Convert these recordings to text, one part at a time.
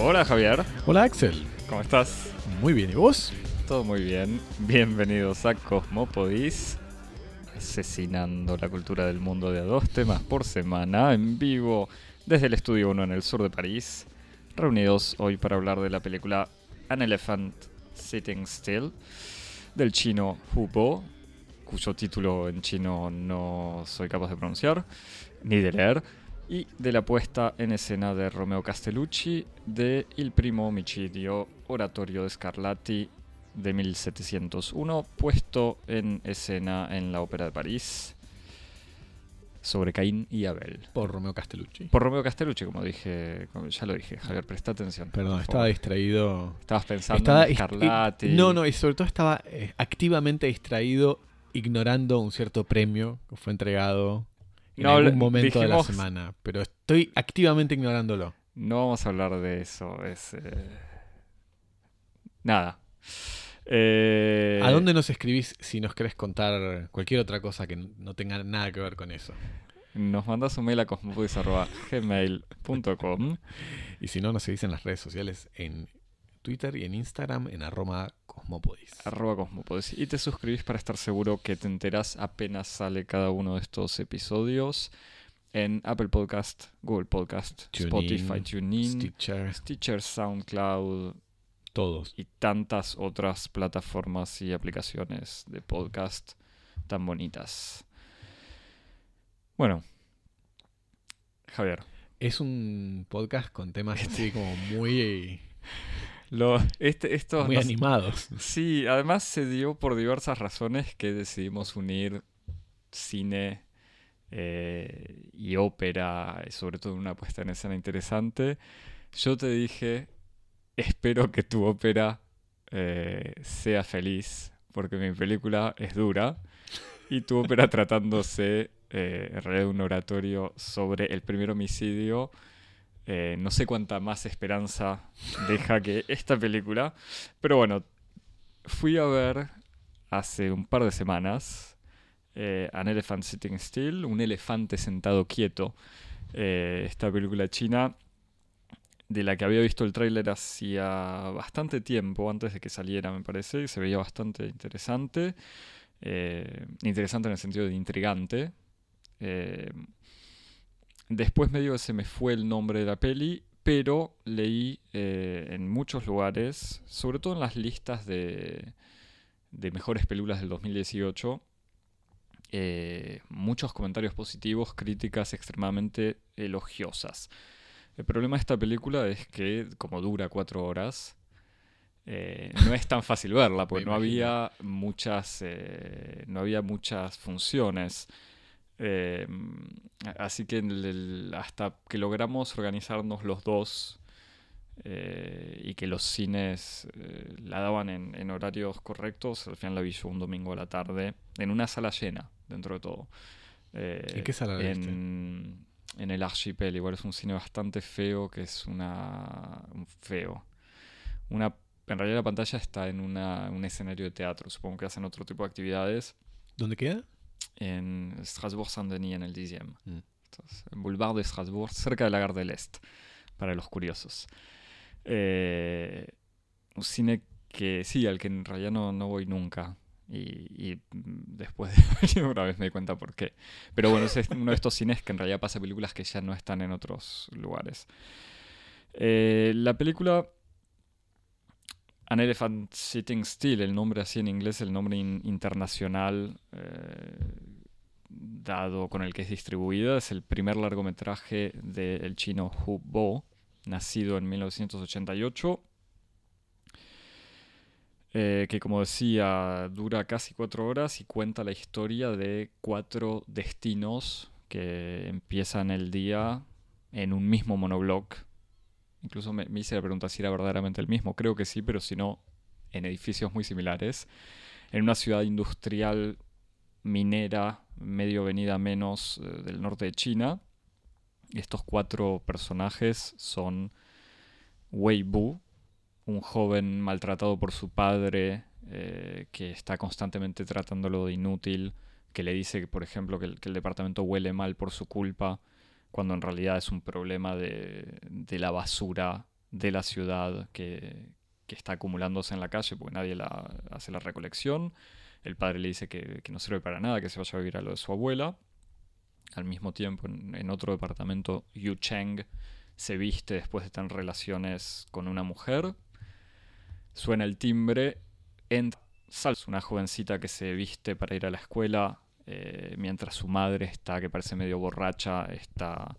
Hola Javier, Hola Axel, ¿cómo estás? muy bien, ¿y vos? Todo muy bien. Bienvenidos a Cosmopodis, asesinando la cultura del mundo de a dos temas por semana, en vivo desde el Estudio 1 en el sur de París, reunidos hoy para hablar de la película An Elephant Sitting Still, del chino Hu Bo, cuyo título en chino no soy capaz de pronunciar, ni de leer, y de la puesta en escena de Romeo Castellucci de Il primo omicidio oratorio de Scarlatti de 1701, puesto en escena en la Ópera de París sobre Caín y Abel. Por Romeo Castellucci. Por Romeo Castellucci, como dije, como ya lo dije, Javier, presta atención. Perdón, estaba distraído. Estabas pensando Estaba en Scarlatti. No, no, y sobre todo estaba eh, activamente distraído, ignorando un cierto premio que fue entregado en No, algún momento de la dijimos- semana. Pero estoy activamente ignorándolo. No vamos a hablar de eso. Es. eh, Nada. Eh, ¿A dónde nos escribís si nos querés contar cualquier otra cosa que no tenga nada que ver con eso? Nos mandas un mail a cosmopodis.gmail.com Y si no, nos seguís en las redes sociales en Twitter y en Instagram en arroba cosmopodis. arroba cosmopodis y te suscribís para estar seguro que te enteras apenas sale cada uno de estos episodios en Apple Podcast, Google Podcast, Spotify, TuneIn, Stitcher, Stitcher, SoundCloud todos. y tantas otras plataformas y aplicaciones de podcast tan bonitas. Bueno, Javier, Es un podcast con temas así como muy, lo, este, estos muy nos- animados. Sí, además se dio por diversas razones que decidimos unir cine eh, y ópera, y sobre todo una puesta en escena interesante. Yo te dije, espero que tu ópera eh, sea feliz, porque mi película es dura, y tu ópera tratándose eh, en realidad de un oratorio sobre el primer homicidio. Eh, no sé cuánta más esperanza deja que esta película, pero bueno, fui a ver hace un par de semanas eh, An Elephant Sitting Still, un elefante sentado quieto, eh, esta película china de la que había visto el tráiler hacía bastante tiempo, antes de que saliera me parece, y se veía bastante interesante, eh, interesante en el sentido de intrigante. Después medio que se me fue el nombre de la peli, pero leí eh, en muchos lugares, sobre todo en las listas de, de mejores películas del 2018, eh, muchos comentarios positivos, críticas extremadamente elogiosas. El problema de esta película es que, como dura cuatro horas, eh, no es tan fácil verla, porque no había muchas, no había muchas funciones. Eh, así que el- hasta que logramos organizarnos los dos eh, y que los cines eh, la daban en, en horarios correctos, al final la vi yo un domingo a la tarde, en una sala llena, dentro de todo. Eh, ¿En qué sala en, en el Archipel, igual es un cine bastante feo, que es una... un feo. Una, en realidad la pantalla está en una, un escenario de teatro, supongo que hacen otro tipo de actividades ¿Dónde queda? En Strasbourg-Saint-Denis, en el 10 Mm. Boulevard de Strasbourg, cerca de la Gare del Est, para los curiosos. Eh, un cine que sí, al que en realidad no, no voy nunca. Y, y, después de una vez me di cuenta por qué. Pero bueno, es uno de estos cines que en realidad pasa películas que ya no están en otros lugares. Eh, la película An Elephant Sitting Still, el nombre así en inglés, el nombre in- internacional eh, dado con el que es distribuida, es el primer largometraje del chino Hu Bo, nacido en 1988, eh, que como decía dura casi cuatro horas y cuenta la historia de cuatro destinos que empiezan el día en un mismo monobloc. Incluso me, hice la pregunta si era verdaderamente el mismo. Creo que sí, pero si no, en edificios muy similares. En una ciudad industrial minera, medio venida menos eh, del norte de China. Estos cuatro personajes son Wei Bu, un joven maltratado por su padre, eh, que está constantemente tratándolo de inútil, que le dice, por ejemplo, que que el departamento huele mal por su culpa, cuando en realidad es un problema de, de la basura de la ciudad que, que está acumulándose en la calle porque nadie la, hace la recolección. El padre le dice que, no sirve para nada, que se vaya a vivir a lo de su abuela. Al mismo tiempo, en, otro departamento, Yu Cheng se viste después de tener relaciones con una mujer. Suena el timbre, entra Sals, una jovencita que se viste para ir a la escuela, eh, mientras su madre está, que parece medio borracha, está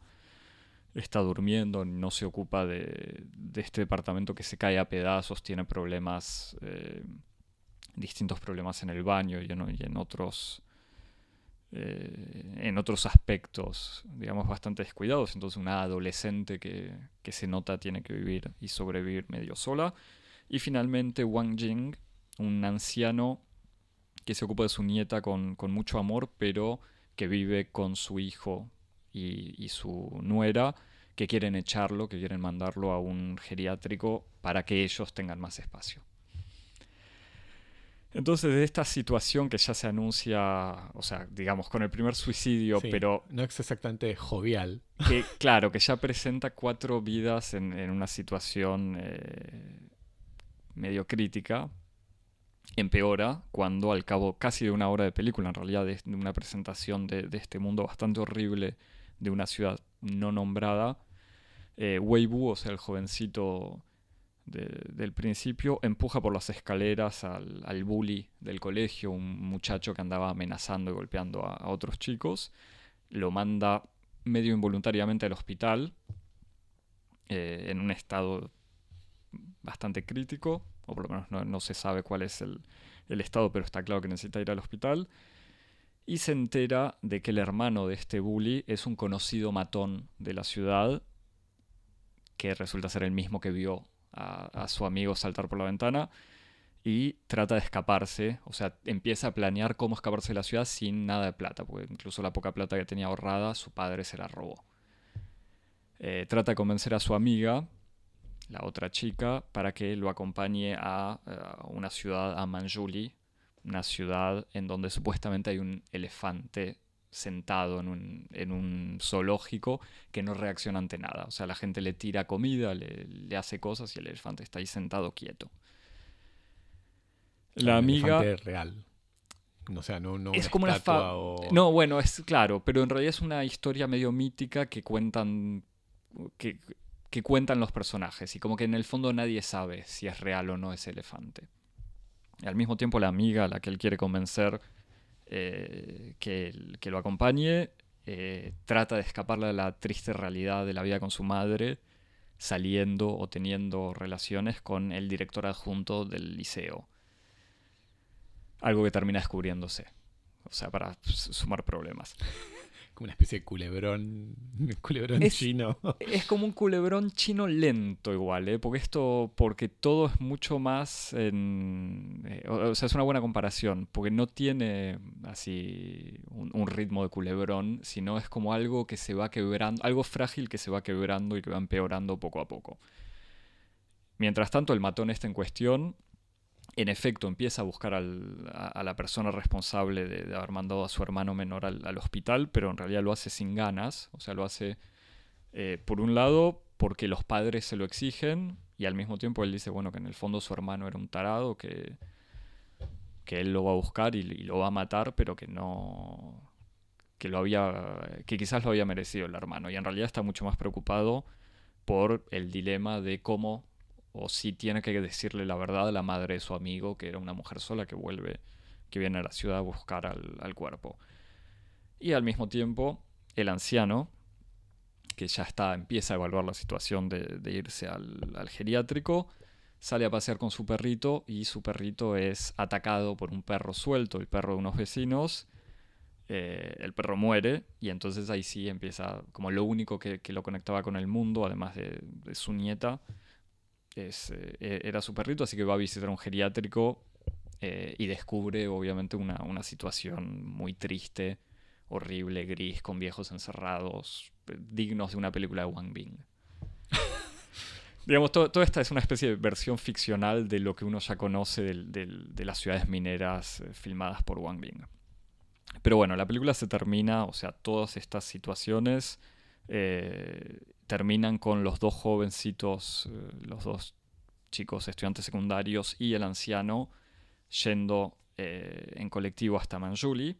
está durmiendo, no se ocupa de, este departamento que se cae a pedazos, tiene problemas, eh, distintos problemas en el baño y en, otros, eh, en otros aspectos, digamos, bastante descuidados. Entonces una adolescente que, se nota tiene que vivir y sobrevivir medio sola. Y finalmente Wang Jing, un anciano que se ocupa de su nieta con, mucho amor, pero que vive con su hijo y, su nuera, que quieren echarlo, que quieren mandarlo a un geriátrico para que ellos tengan más espacio. Entonces, de esta situación que ya se anuncia, o sea, digamos, con el primer suicidio, pero... No es exactamente jovial. Que, claro, que ya presenta cuatro vidas en, una situación eh, medio crítica, empeora cuando al cabo casi de una hora de película, en realidad de, una presentación de, este mundo bastante horrible de una ciudad no nombrada, eh, Weibu, o sea, el jovencito del principio, empuja por las escaleras al, bully del colegio, un muchacho que andaba amenazando y golpeando a, otros chicos, lo manda medio involuntariamente al hospital, eh, en un estado bastante crítico, o por lo menos no, se sabe cuál es el, estado, pero está claro que necesita ir al hospital. Y se entera de que el hermano de este bully es un conocido matón de la ciudad, que resulta ser el mismo que vio a, su amigo saltar por la ventana. Y trata de escaparse, o sea, empieza a planear cómo escaparse de la ciudad sin nada de plata, porque incluso la poca plata que tenía ahorrada, su padre se la robó. Eh, trata de convencer a su amiga la otra chica, para que lo acompañe a, una ciudad, a Manjuli, una ciudad en donde supuestamente hay un elefante sentado en un, en un, zoológico que no reacciona ante nada. O sea, la gente le tira comida, le, hace cosas y el elefante está ahí sentado quieto. La amiga... Elefante real. O sea, no, no es como una No, bueno, es claro, pero en realidad es una historia medio mítica que cuentan que que cuentan los personajes y como que en el fondo nadie sabe si es real o no ese elefante. Y al mismo tiempo la amiga a la que él quiere convencer eh, que, lo acompañe eh, trata de escaparle de la triste realidad de la vida con su madre saliendo o teniendo relaciones con el director adjunto del liceo. Algo que termina descubriéndose. O sea, para sumar problemas una especie de culebrón, culebrón chino. Es como un culebrón chino lento igual, ¿eh? porque esto, porque todo es mucho más, en, eh, o sea, es una buena comparación, porque no tiene así un, ritmo de culebrón, sino es como algo que se va quebrando, algo frágil que se va quebrando y que va empeorando poco a poco. Mientras tanto, el matón está en cuestión en efecto empieza a buscar a, la persona responsable de, haber mandado a su hermano menor al, hospital, pero en realidad lo hace sin ganas, o sea, lo hace eh, por un lado porque los padres se lo exigen y al mismo tiempo él dice, bueno, que en el fondo su hermano era un tarado, que, que él lo va a buscar y, y lo va a matar, pero que no que lo había que quizás lo había merecido el hermano y en realidad está mucho más preocupado por el dilema de cómo o si tiene que decirle la verdad a la madre de su amigo, que era una mujer sola que vuelve, que viene a la ciudad a buscar al, cuerpo. Y al mismo tiempo, el anciano, que ya está, empieza a evaluar la situación de, irse al, geriátrico, sale a pasear con su perrito y su perrito es atacado por un perro suelto, el perro de unos vecinos. Eh, el perro muere y entonces ahí sí empieza como lo único que, lo conectaba con el mundo, además de su nieta, eh, e-, era su perrito, así que va a visitar un geriátrico eh, y descubre obviamente una, situación muy triste, horrible, gris, con viejos encerrados, eh, dignos de una película de Wang Bing. Digamos, todo, esta es una especie de versión ficcional de lo que uno ya conoce de las ciudades mineras filmadas por Wang Bing. Pero bueno, la película se termina, o sea, todas estas situaciones terminan con los dos jovencitos, eh, los dos chicos estudiantes secundarios y el anciano yendo eh, en colectivo hasta Manjuli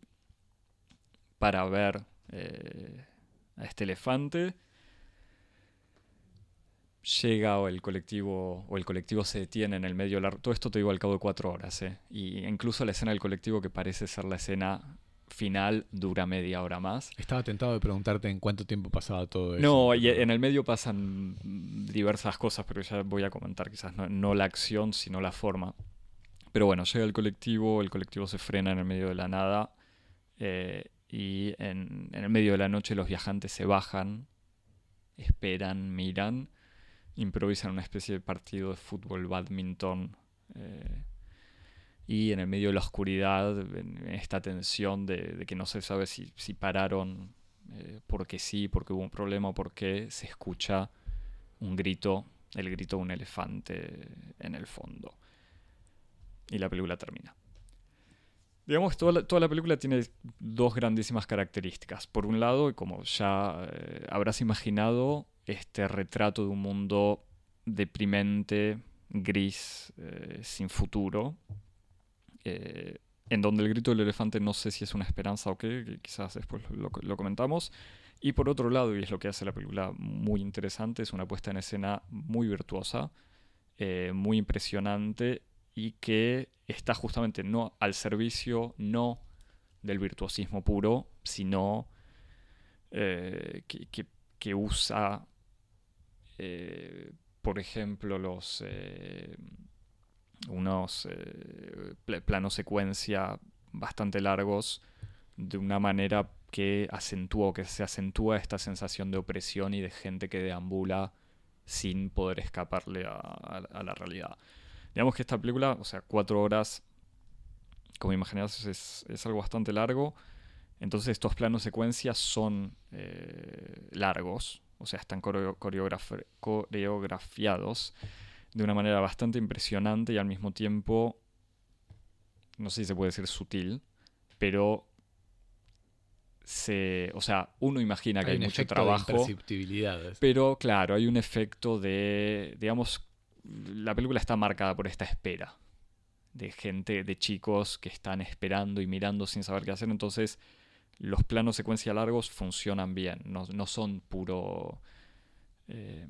para ver eh, a este elefante. Llega el colectivo, o el colectivo se detiene en el medio de la... Todo esto te digo al cabo de cuatro horas, ¿eh? Y incluso la escena del colectivo, que parece ser la escena final, dura media hora más. Estaba tentado de preguntarte en cuánto tiempo pasaba todo eso. No, y en el medio pasan diversas cosas, pero ya voy a comentar quizás no, no la acción, sino la forma. Pero bueno, llega el colectivo, el colectivo se frena en el medio de la nada eh, y en, en, el medio de la noche los viajantes se bajan, esperan, miran, improvisan una especie de partido de fútbol, badminton. Eh, y en el medio de la oscuridad, esta tensión de, que no se sabe si, si pararon eh, porque sí, porque hubo un problema o porque se escucha un grito, el grito de un elefante en el fondo y la película termina. Digamos, toda la, toda la película tiene dos grandísimas características. Por un lado, como ya eh, habrás imaginado, este retrato de un mundo deprimente, gris, eh, sin futuro, eh, en donde el grito del elefante no sé si es una esperanza o qué, quizás después lo, comentamos. Y por otro lado, y es lo que hace la película muy interesante, es una puesta en escena muy virtuosa, eh, muy impresionante y que está justamente no al servicio, no del virtuosismo puro, sino eh, que, que, que, usa, por ejemplo, los unos eh, planos secuencia bastante largos de una manera que acentúa que se acentúa esta sensación de opresión y de gente que deambula sin poder escaparle a, la realidad. Digamos que esta película, o sea, cuatro horas, como imaginarás, es, es algo bastante largo. Entonces estos planos secuencias son eh, largos, o sea, están coreograf coreografiados de una manera bastante impresionante y al mismo tiempo, no sé si se puede decir sutil, pero se, o sea, uno imagina que hay, hay mucho trabajo, pero claro, hay un efecto de, digamos, la película está marcada por esta espera de gente, de chicos que están esperando y mirando sin saber qué hacer. Entonces, los planos secuencia largos funcionan bien, no, no son puro. Eh,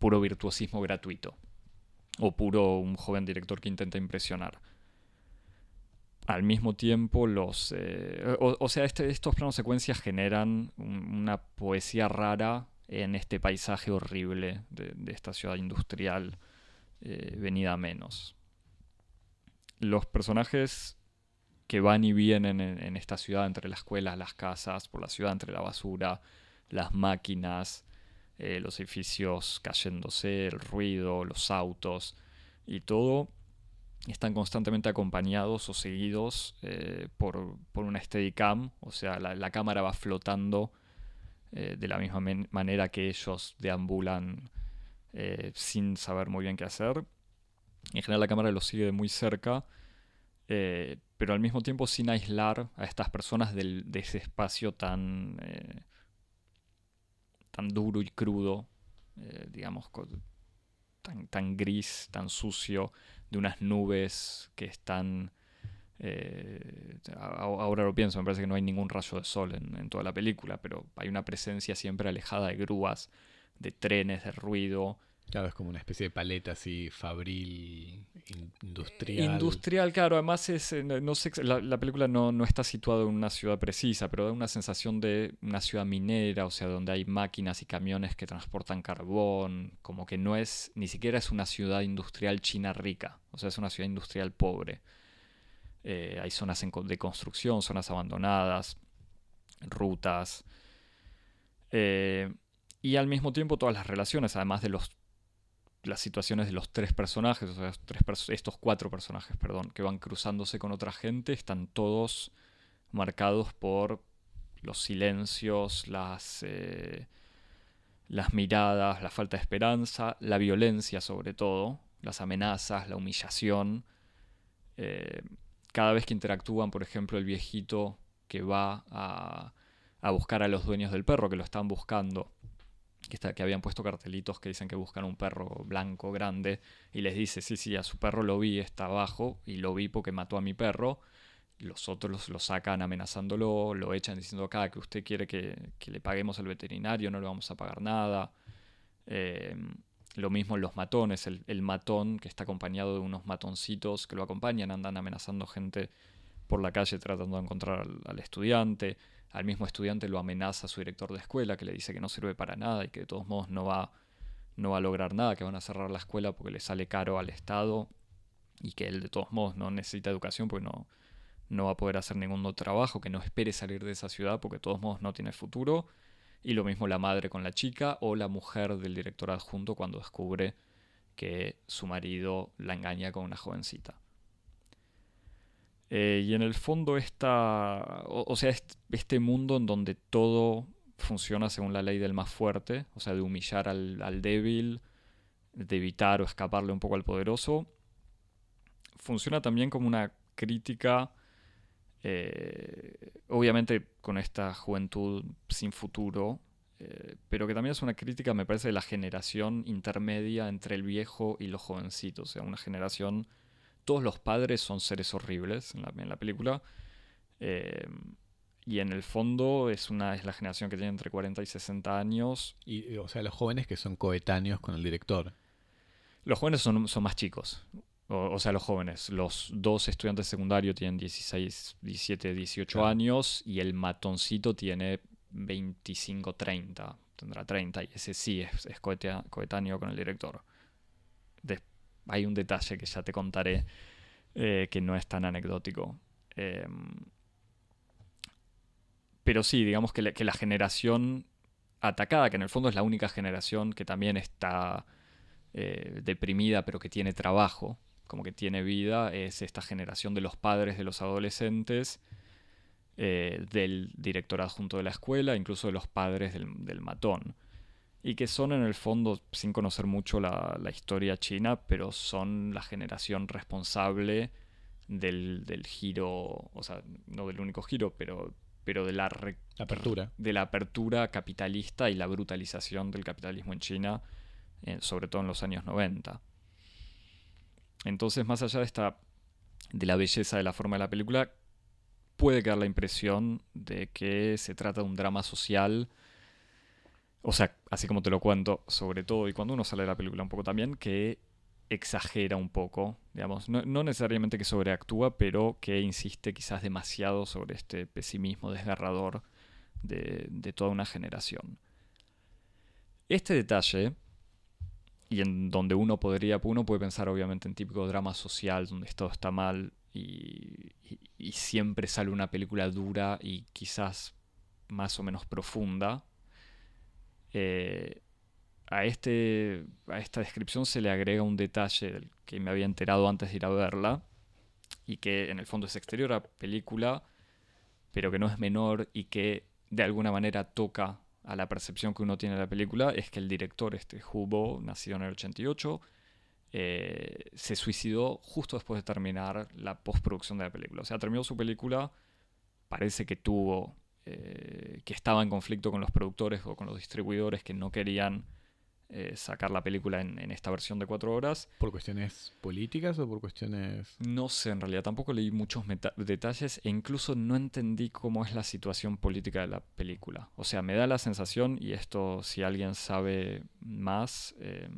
puro virtuosismo gratuito. O puro un joven director que intenta impresionar. Al mismo tiempo, los. Eh, o, sea, este, estos planos secuencia generan un, una poesía rara en este paisaje horrible de, esta ciudad industrial eh, venida menos. Los personajes que van y vienen en, en, esta ciudad, entre la escuela, las casas, por la ciudad, entre la basura, las máquinas, eh, los edificios cayéndose, el ruido, los autos y todo, están constantemente acompañados o seguidos eh, por, por, una steadicam, o sea, la, la cámara va flotando eh, de la misma manera que ellos deambulan sin saber muy bien qué hacer. En general la cámara los sigue de muy cerca, pero al mismo tiempo sin aislar a estas personas del, de ese espacio tan, tan duro y crudo, eh, digamos, tan, tan gris, tan sucio, de unas nubes que están eh, ahora lo pienso, me parece que no hay ningún rayo de sol en, en, toda la película, pero hay una presencia siempre alejada de grúas, de trenes, de ruido. Claro, es como una especie de paleta así, fabril, industrial. Industrial, claro, además es, eh, no sé, la, la película no, no, está situada en una ciudad precisa, pero da una sensación de una ciudad minera, o sea, donde hay máquinas y camiones que transportan carbón, como que no es, ni siquiera es una ciudad industrial china rica, o sea, es una ciudad industrial pobre. Eh, hay zonas de construcción, zonas abandonadas, rutas. Eh, y al mismo tiempo todas las relaciones, además de los, las situaciones de los tres personajes, o sea, tres estos cuatro personajes, perdón, que van cruzándose con otra gente, están todos marcados por los silencios, las, eh, las miradas, la falta de esperanza, la violencia sobre todo, las amenazas, la humillación. Eh, cada vez que interactúan, por ejemplo, el viejito que va a, a buscar a los dueños del perro que lo están buscando. Que, habían puesto cartelitos que dicen que buscan un perro blanco grande y les dice, sí, sí, a su perro lo vi, está abajo y lo vi porque mató a mi perro. Los otros lo sacan amenazándolo, lo echan diciendo acá que usted quiere que, que le paguemos al veterinario, no le vamos a pagar nada. Eh, lo mismo en los matones, el, matón que está acompañado de unos matoncitos que lo acompañan, andan amenazando gente por la calle tratando de encontrar al, estudiante. Al mismo estudiante lo amenaza su director de escuela que le dice que no sirve para nada y que de todos modos no va, no va a lograr nada, que van a cerrar la escuela porque le sale caro al Estado y que él de todos modos no necesita educación porque no, no va a poder hacer ningún otro trabajo, que no espere salir de esa ciudad porque de todos modos no tiene futuro. Y lo mismo la madre con la chica o la mujer del director adjunto cuando descubre que su marido la engaña con una jovencita. Eh, y en el fondo esta, o, o, sea, este mundo en donde todo funciona según la ley del más fuerte, o sea, de humillar al, al débil, de evitar o escaparle un poco al poderoso, funciona también como una crítica eh, obviamente con esta juventud sin futuro, eh, pero que también es una crítica, me parece, de la generación intermedia entre el viejo y los jovencitos. O sea, una generación. Todos los padres son seres horribles en la, en la película. Eh, y en el fondo es, una, es la generación que tiene entre 40 y 60 años. Y, o sea, los jóvenes que son coetáneos con el director. Los jóvenes son, son más chicos. O, o, sea, los jóvenes. Los dos estudiantes secundarios tienen 16, 17, 18 claro. años y el matoncito tiene 25, 30. Tendrá 30 y ese sí es, es coetáneo con el director. Hay un detalle que ya te contaré eh, que no es tan anecdótico. Eh, pero sí, digamos que, la generación atacada, que en el fondo es la única generación que también está eh, deprimida pero que tiene trabajo, como que tiene vida, es esta generación de los padres de los adolescentes, eh, del director adjunto de la escuela, incluso de los padres del, matón. Y que son en el fondo, sin conocer mucho la, la historia china, pero son la generación responsable del, del, giro, o sea, no del único giro, pero, pero de la, re, apertura. de la apertura capitalista y la brutalización del capitalismo en China, eh, sobre todo en los años 90. Entonces, más allá de esta de la belleza de la forma de la película, puede quedar la impresión de que se trata de un drama social. O sea, así como te lo cuento, sobre todo, y cuando uno sale de la película un poco también, que exagera un poco, digamos, no, no necesariamente que sobreactúa, pero que insiste quizás demasiado sobre este pesimismo desgarrador de, de toda una generación. Este detalle y en donde uno podría, uno puede pensar obviamente en típico drama social donde todo está mal y, y, y, siempre sale una película dura y quizás más o menos profunda. Eh, a, este, a esta descripción se le agrega un detalle que me había enterado antes de ir a verla y que en el fondo es exterior a película, pero que no es menor y que de alguna manera toca a la percepción que uno tiene de la película es que el director, este Hubo, nacido en el 88, eh, se suicidó justo después de terminar la postproducción de la película. O sea, terminó su película, parece que tuvo, eh, que estaba en conflicto con los productores o con los distribuidores que no querían eh, sacar la película en, en, esta versión de cuatro horas. ¿Por cuestiones políticas o por cuestiones...? No sé, en realidad tampoco leí muchos detalles e incluso no entendí cómo es la situación política de la película. O sea, me da la sensación, y esto si alguien sabe más... Eh,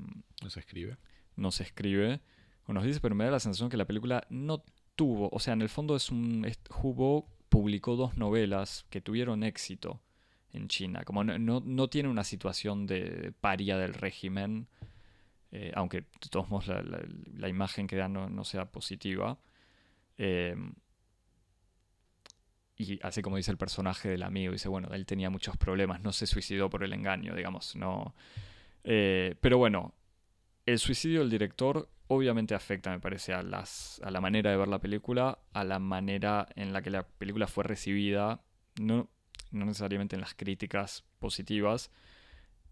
nos escribe. Nos escribe o nos dice, pero me da la sensación que la película no tuvo, o sea, en el fondo es un... Hubo publicó dos novelas que tuvieron éxito en China. Como no, no, no tiene una situación de paria del régimen, eh, aunque de todos modos la, imagen que da no, no sea positiva. Eh, y así como dice el personaje del amigo, dice, bueno, él tenía muchos problemas, no se suicidó por el engaño, digamos, no. Eh, pero bueno, el suicidio del director obviamente afecta, me parece, a, las, a la manera de ver la película, a la manera en la que la película fue recibida. No, no necesariamente en las críticas positivas,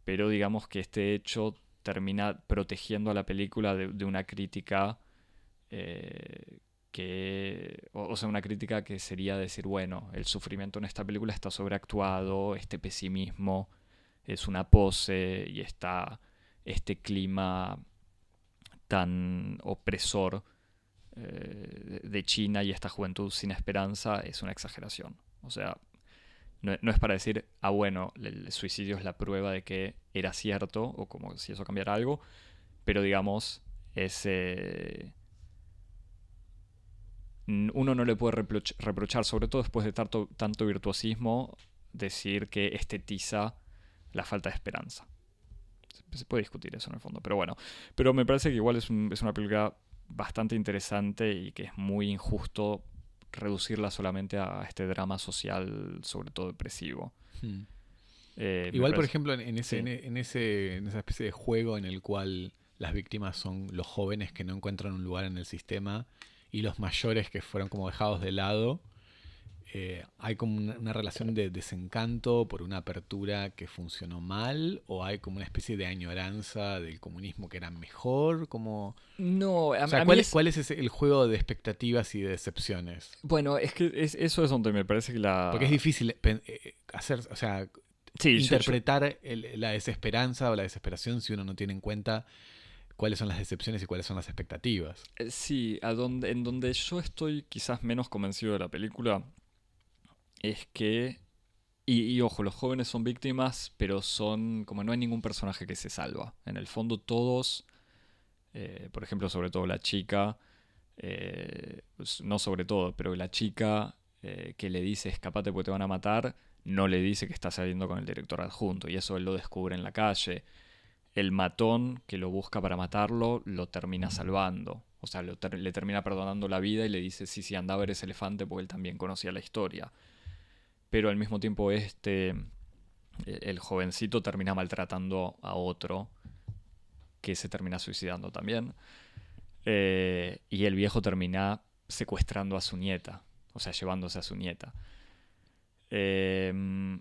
pero digamos que este hecho termina protegiendo a la película de, una crítica eh, que, o, sea, una crítica que sería decir, bueno, el sufrimiento en esta película está sobreactuado, este pesimismo es una pose y está este clima tan opresor eh, de China y esta juventud sin esperanza es una exageración. O sea, no, es para decir, ah, bueno, el suicidio es la prueba de que era cierto, o como si eso cambiara algo, pero digamos, ese uno no le puede reprochar, sobre todo después de tanto virtuosismo, decir que estetiza la falta de esperanza. Se puede discutir eso en el fondo, pero bueno. Pero me parece que igual es, es una película bastante interesante y que es muy injusto reducirla solamente a este drama social, sobre todo depresivo. Hmm. Eh, igual, por ejemplo, en, ese, en, ese, en esa especie de juego en el cual las víctimas son los jóvenes que no encuentran un lugar en el sistema y los mayores que fueron como dejados de lado. Eh, hay como una, relación de desencanto por una apertura que funcionó mal o hay como una especie de añoranza del comunismo que era mejor como no a, ¿cuál, es... ¿cuál, es el juego de expectativas y de decepciones bueno es que eso es donde me parece que la porque es difícil eh, hacer o sea interpretar la desesperanza o la desesperación si uno no tiene en cuenta cuáles son las decepciones y cuáles son las expectativas. Eh, sí, a donde, en donde yo estoy quizás menos convencido de la película es que... Y, ojo, los jóvenes son víctimas, pero son como no hay ningún personaje que se salva. En el fondo todos, eh, por ejemplo, sobre todo la chica, eh, pues, no sobre todo, pero la chica que le dice escapate porque te van a matar, no le dice que está saliendo con el director adjunto y eso él lo descubre en la calle el matón que lo busca para matarlo lo termina salvando. O sea, le termina perdonando la vida y le dice, sí, sí, anda a ver ese elefante porque él también conocía la historia. Pero al mismo tiempo este, e-, el jovencito termina maltratando a otro que se termina suicidando también. Eh, y el viejo termina secuestrando a su nieta, o sea, llevándose a su nieta. Em,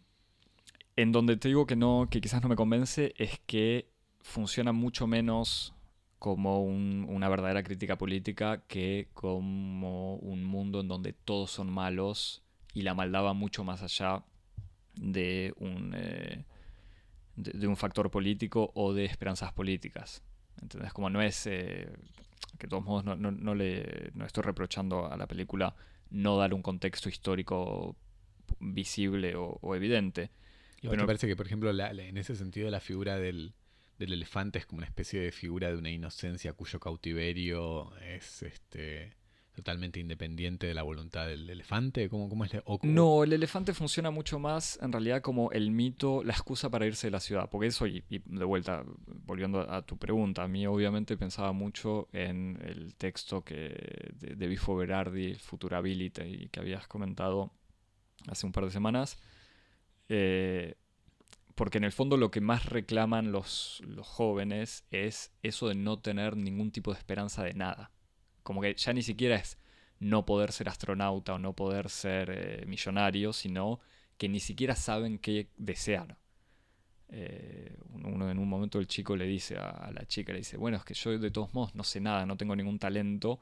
en donde te digo que no, que quizás no me convence, es que funciona mucho menos como una verdadera crítica política que como un mundo en donde todos son malos y la maldad va mucho más allá de un, eh, de, un factor político o de esperanzas políticas. ¿Entendés? Como no es, eh, que de todos modos no, no, le, no estoy reprochando a la película no dar un contexto histórico visible o, evidente. Y me parece que, por ejemplo, en ese sentido la figura del, del elefante es como una especie de figura de una inocencia cuyo cautiverio es este totalmente independiente de la voluntad del elefante? ¿Cómo, cómo es no, el elefante funciona mucho más en realidad como el mito, la excusa para irse de la ciudad. Porque eso, y, de vuelta, volviendo a tu pregunta, a mí obviamente pensaba mucho en el texto que de, de Bifo Berardi, Futurability, que habías comentado hace un par de semanas. Eh, porque en el fondo lo que más reclaman los, jóvenes es eso de no tener ningún tipo de esperanza de nada. Como que ya ni siquiera es no poder ser astronauta o no poder ser eh, millonario, sino que ni siquiera saben qué desear. Eh, uno en un momento el chico le dice a, la chica, le dice, bueno, es que yo de todos modos no sé nada, no tengo ningún talento.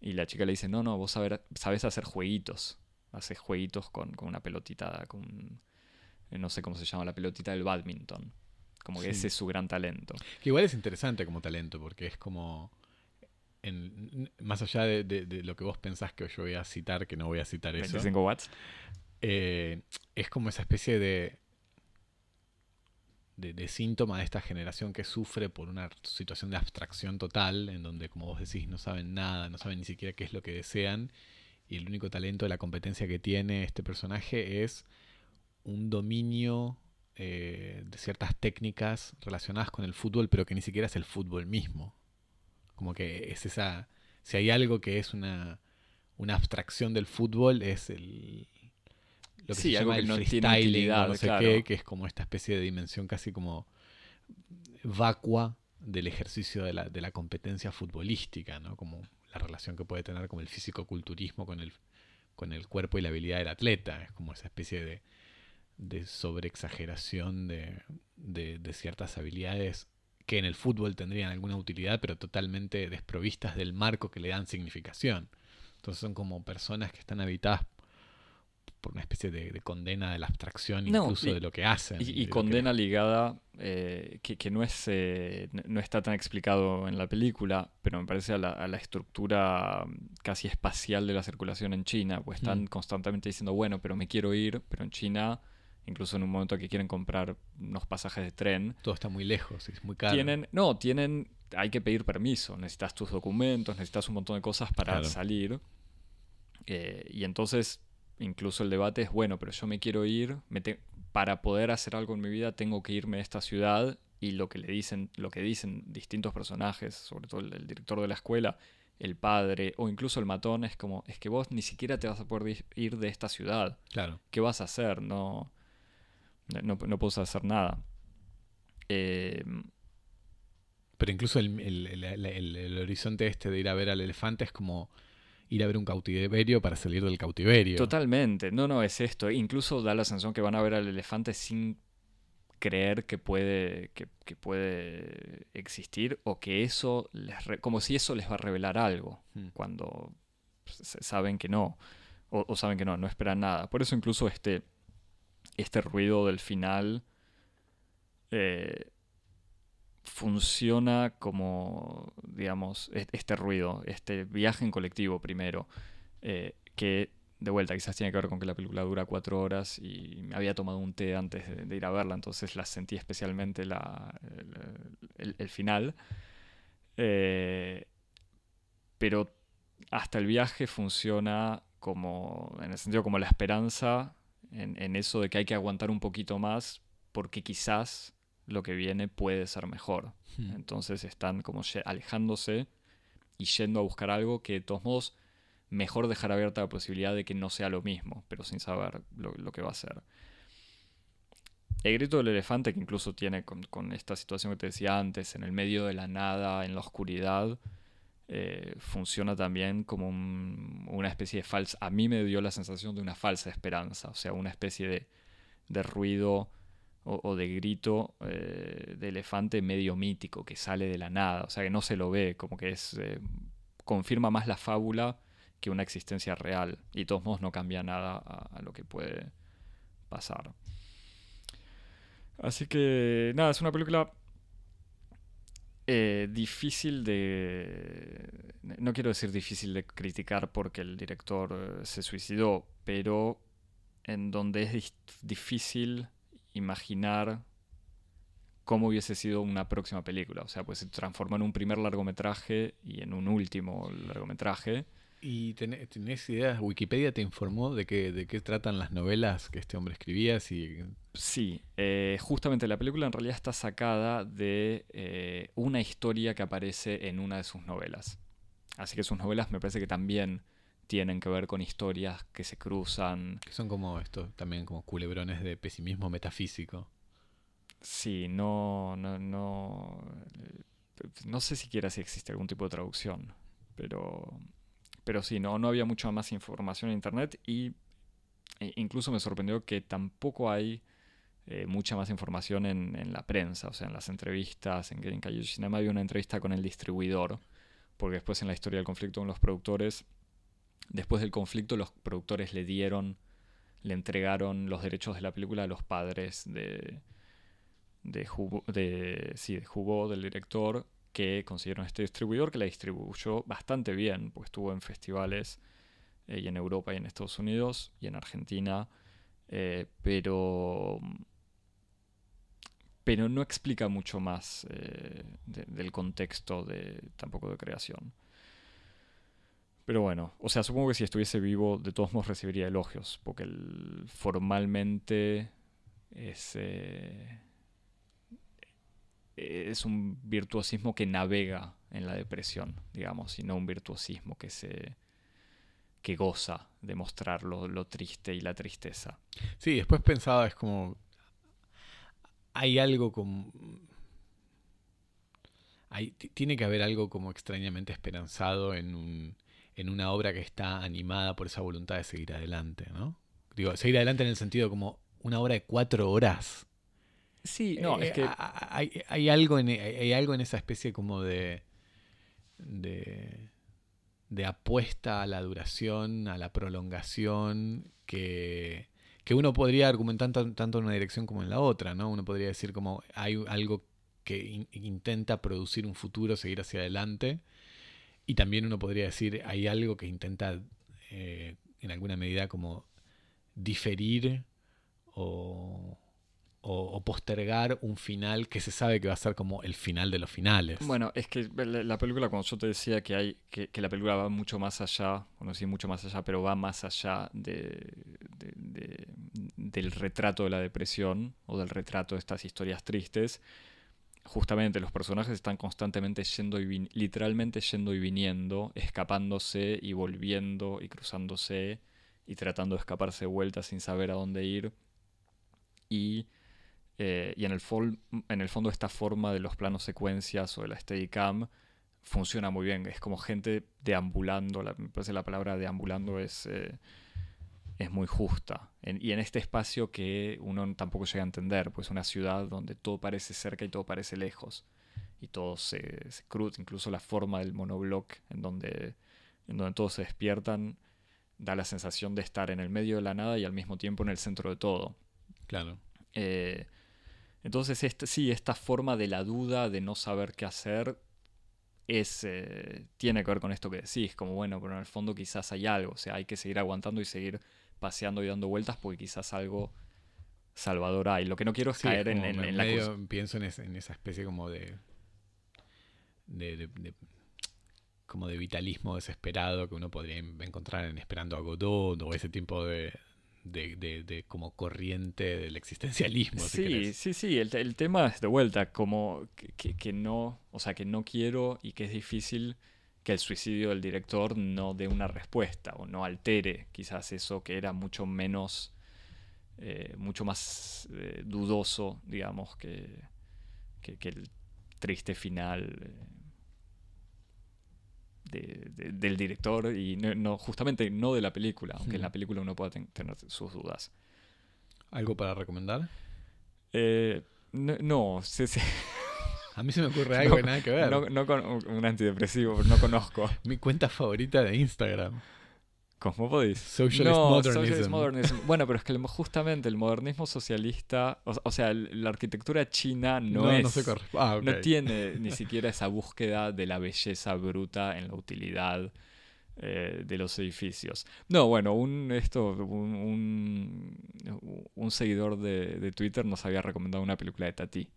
Y la chica le dice, no, no, vos sabés hacer jueguitos. Haces jueguitos con, con una pelotita, con eh, no sé cómo se llama, la pelotita del badminton. Como que ese es su gran talento. Que igual es interesante como talento, porque es como. Más allá de, lo que vos pensás que yo voy a citar, que no voy a citar eso. 25 watts. Eh, es como esa especie de, de, síntoma de esta generación que sufre por una situación de abstracción total, en donde, como vos decís, no saben nada, no saben ni siquiera qué es lo que desean, y el único talento de la competencia que tiene este personaje es un dominio eh, de ciertas técnicas relacionadas con el fútbol, pero que ni siquiera es el fútbol mismo. Como que es esa. Si hay algo que es una, una abstracción del fútbol, es el. Lo que se llama el no freestyling, no sé qué, que es como esta especie de dimensión casi como vacua del ejercicio de la, de la competencia futbolística, ¿no? Como la relación que puede tener como el físico-culturismo con el, con el cuerpo y la habilidad del atleta. Es como esa especie de, de sobreexageración de, de, ciertas habilidades que en el fútbol tendrían alguna utilidad, pero totalmente desprovistas del marco que le dan significación. Entonces son como personas que están habitadas por una especie de, de condena de la abstracción No, incluso y- de lo que hacen. Y, que- condena ligada, eh, que, que no, es, eh, no está tan explicado en la película, pero me parece a la, a la estructura mm, casi espacial de la circulación en China, pues están Mm. constantemente diciendo, bueno, pero me quiero ir, pero en China, incluso en un momento que quieren comprar unos pasajes de tren, todo está muy lejos, es muy caro. tienen, no, tienen, hay que pedir permiso, necesitas tus documentos, necesitas un montón de cosas para Claro. salir. Eh, y entonces, incluso el debate es, bueno, pero yo me quiero ir, me te- para poder hacer algo en mi vida tengo que irme a esta ciudad y lo que le dicen, lo que dicen distintos personajes, sobre todo el, el director de la escuela, el padre o incluso el matón, es como, es que vos ni siquiera te vas a poder ir de esta ciudad. Claro. ¿Qué vas a hacer? No, no, no puedes hacer nada. Eh, Pero incluso el, el- el- el- horizonte este de ir a ver al elefante es como ir a ver un cautiverio para salir del cautiverio. Totalmente, no, no, es esto. Incluso da la sensación que van a ver al elefante sin creer que puede, que, que puede existir o que eso, les re- como si eso les va a revelar algo, Mm. cuando saben que no, o, o saben que no, no esperan nada. Por eso incluso este, este ruido del final eh, funciona como, digamos, e- este ruido, este viaje en colectivo primero, eh, que de vuelta quizás tiene que ver con que la película dura cuatro horas y me había tomado un té antes de, ir a verla, entonces la sentí especialmente la, el final. Eh, pero hasta el viaje funciona como, en el sentido como la esperanza, en, en eso de que hay que aguantar un poquito más porque quizás lo que viene puede ser mejor. Mm. Entonces están como alejándose y yendo a buscar algo que de todos modos mejor dejar abierta la posibilidad de que no sea lo mismo, pero sin saber lo, lo que va a ser. El grito del elefante, que incluso tiene con, con esta situación que te decía antes, en el medio de la nada, en la oscuridad, eh, funciona también como un- una especie de falsa... A mí me dio la sensación de una falsa esperanza, o sea, una especie de, de ruido o, de grito eh, de elefante medio mítico que sale de la nada, o sea, que no se lo ve, como que es... eh, confirma más la fábula que una existencia real, y de todos modos no cambia nada a lo que puede pasar. Así que, nada, es una película eh, difícil de... No quiero decir difícil de criticar porque el director eh, se suicidó, pero en donde es difícil imaginar cómo hubiese sido una próxima película. O sea, pues se transformó en un primer largometraje y en un último largometraje. ¿Y tenés, tenés ideas? ¿Wikipedia te informó de qué, de qué tratan las novelas que este hombre escribía? Si, Sí, eh, justamente la película en realidad está sacada de eh, una historia que aparece en una de sus novelas. Así que sus novelas me parece que también tienen que ver con historias que se cruzan. que son como esto, también como culebrones de pesimismo metafísico. Sí, no, no, no. No sé siquiera si existe algún tipo de traducción, pero, pero sí, no, no había mucha más información en internet y e incluso me sorprendió que tampoco hay eh, mucha más información en, en la prensa, o sea, en las entrevistas, en, en Calle Cinema había una entrevista con el distribuidor, porque después en la historia del conflicto con los productores, después del conflicto los productores le dieron, le entregaron los derechos de la película a los padres de, de, de, sí, de Hugo, del director, que consiguieron este distribuidor que la distribuyó bastante bien, porque estuvo en festivales eh, y en Europa y en Estados Unidos y en Argentina, eh, pero pero no explica mucho más eh, de- del contexto de tampoco de creación. Pero bueno, o sea, supongo que si estuviese vivo, de todos modos recibiría elogios, porque formalmente es, es un virtuosismo que navega en la depresión, digamos, y no un virtuosismo que se que goza de mostrar lo, triste y la tristeza. Sí, después pensaba, es como. Hay algo como. Hay, ti- tiene que haber algo como extrañamente esperanzado en, un, en una obra que está animada por esa voluntad de seguir adelante, ¿no? Digo, seguir adelante en el sentido como una obra de cuatro horas. Sí, no, Eh, es que a- a- hay, hay algo en, hay, algo en esa especie como de, de de apuesta a la duración, a la prolongación, que, que uno podría argumentar tanto en una dirección como en la otra, ¿no? Uno podría decir como hay algo que intenta producir un futuro, seguir hacia adelante, y también uno podría decir hay algo que intenta eh, en alguna medida como diferir o, postergar un final que se sabe que va a ser como el final de los finales. Bueno, es que la película, cuando yo te decía que hay que, la película va mucho más allá, bueno, sí, mucho más allá, pero va más allá de, del retrato de la depresión o del retrato de estas historias tristes, justamente los personajes están constantemente yendo y literalmente yendo y viniendo, escapándose y volviendo y cruzándose y tratando de escaparse de vuelta sin saber a dónde ir. Y, eh, y en, el en el fondo esta forma de los planos secuencias o de la Steadicam funciona muy bien. Es como gente deambulando, la, me parece la palabra deambulando es... Eh, es muy justa. y en este espacio que uno tampoco llega a entender, pues una ciudad donde todo parece cerca y todo parece lejos. Y todo se, se cruza, incluso la forma del monobloc en donde, en donde todos se despiertan, da la sensación de estar en el medio de la nada y al mismo tiempo en el centro de todo. Claro. Eh, entonces, este, sí, esta forma de la duda, de no saber qué hacer, es, eh, tiene que ver con esto que decís, como bueno, pero en el fondo quizás hay algo, o sea, hay que seguir aguantando y seguir paseando y dando vueltas porque quizás algo salvador hay. Lo que no quiero es caer en, la cosa. Pienso en, esa especie como de, de, como de vitalismo desesperado que uno podría encontrar en Esperando a Godot o ese tipo de, de, como corriente del existencialismo. Sí, sí, sí, el, el, tema es de vuelta, como que, que, no, o sea, que no quiero y que es difícil que el suicidio del director no dé una respuesta o no altere quizás eso que era mucho menos, eh, mucho más eh, dudoso, digamos, que, que, el triste final eh, del director y no, justamente no de la película, aunque en la película uno pueda tener sus dudas. ¿Algo para recomendar? no, no sí. A mí se me ocurre algo que nada que ver. No, con un antidepresivo, no conozco. Mi cuenta favorita de Instagram. Cosmopodis. Socialist modernism. Bueno, pero es que justamente el modernismo socialista, o, sea, la arquitectura china no, es. No, ah, no tiene ni siquiera esa búsqueda de la belleza bruta en la utilidad eh, de los edificios. No, bueno, un, esto, un, un, seguidor de, de Twitter nos había recomendado una película de Tati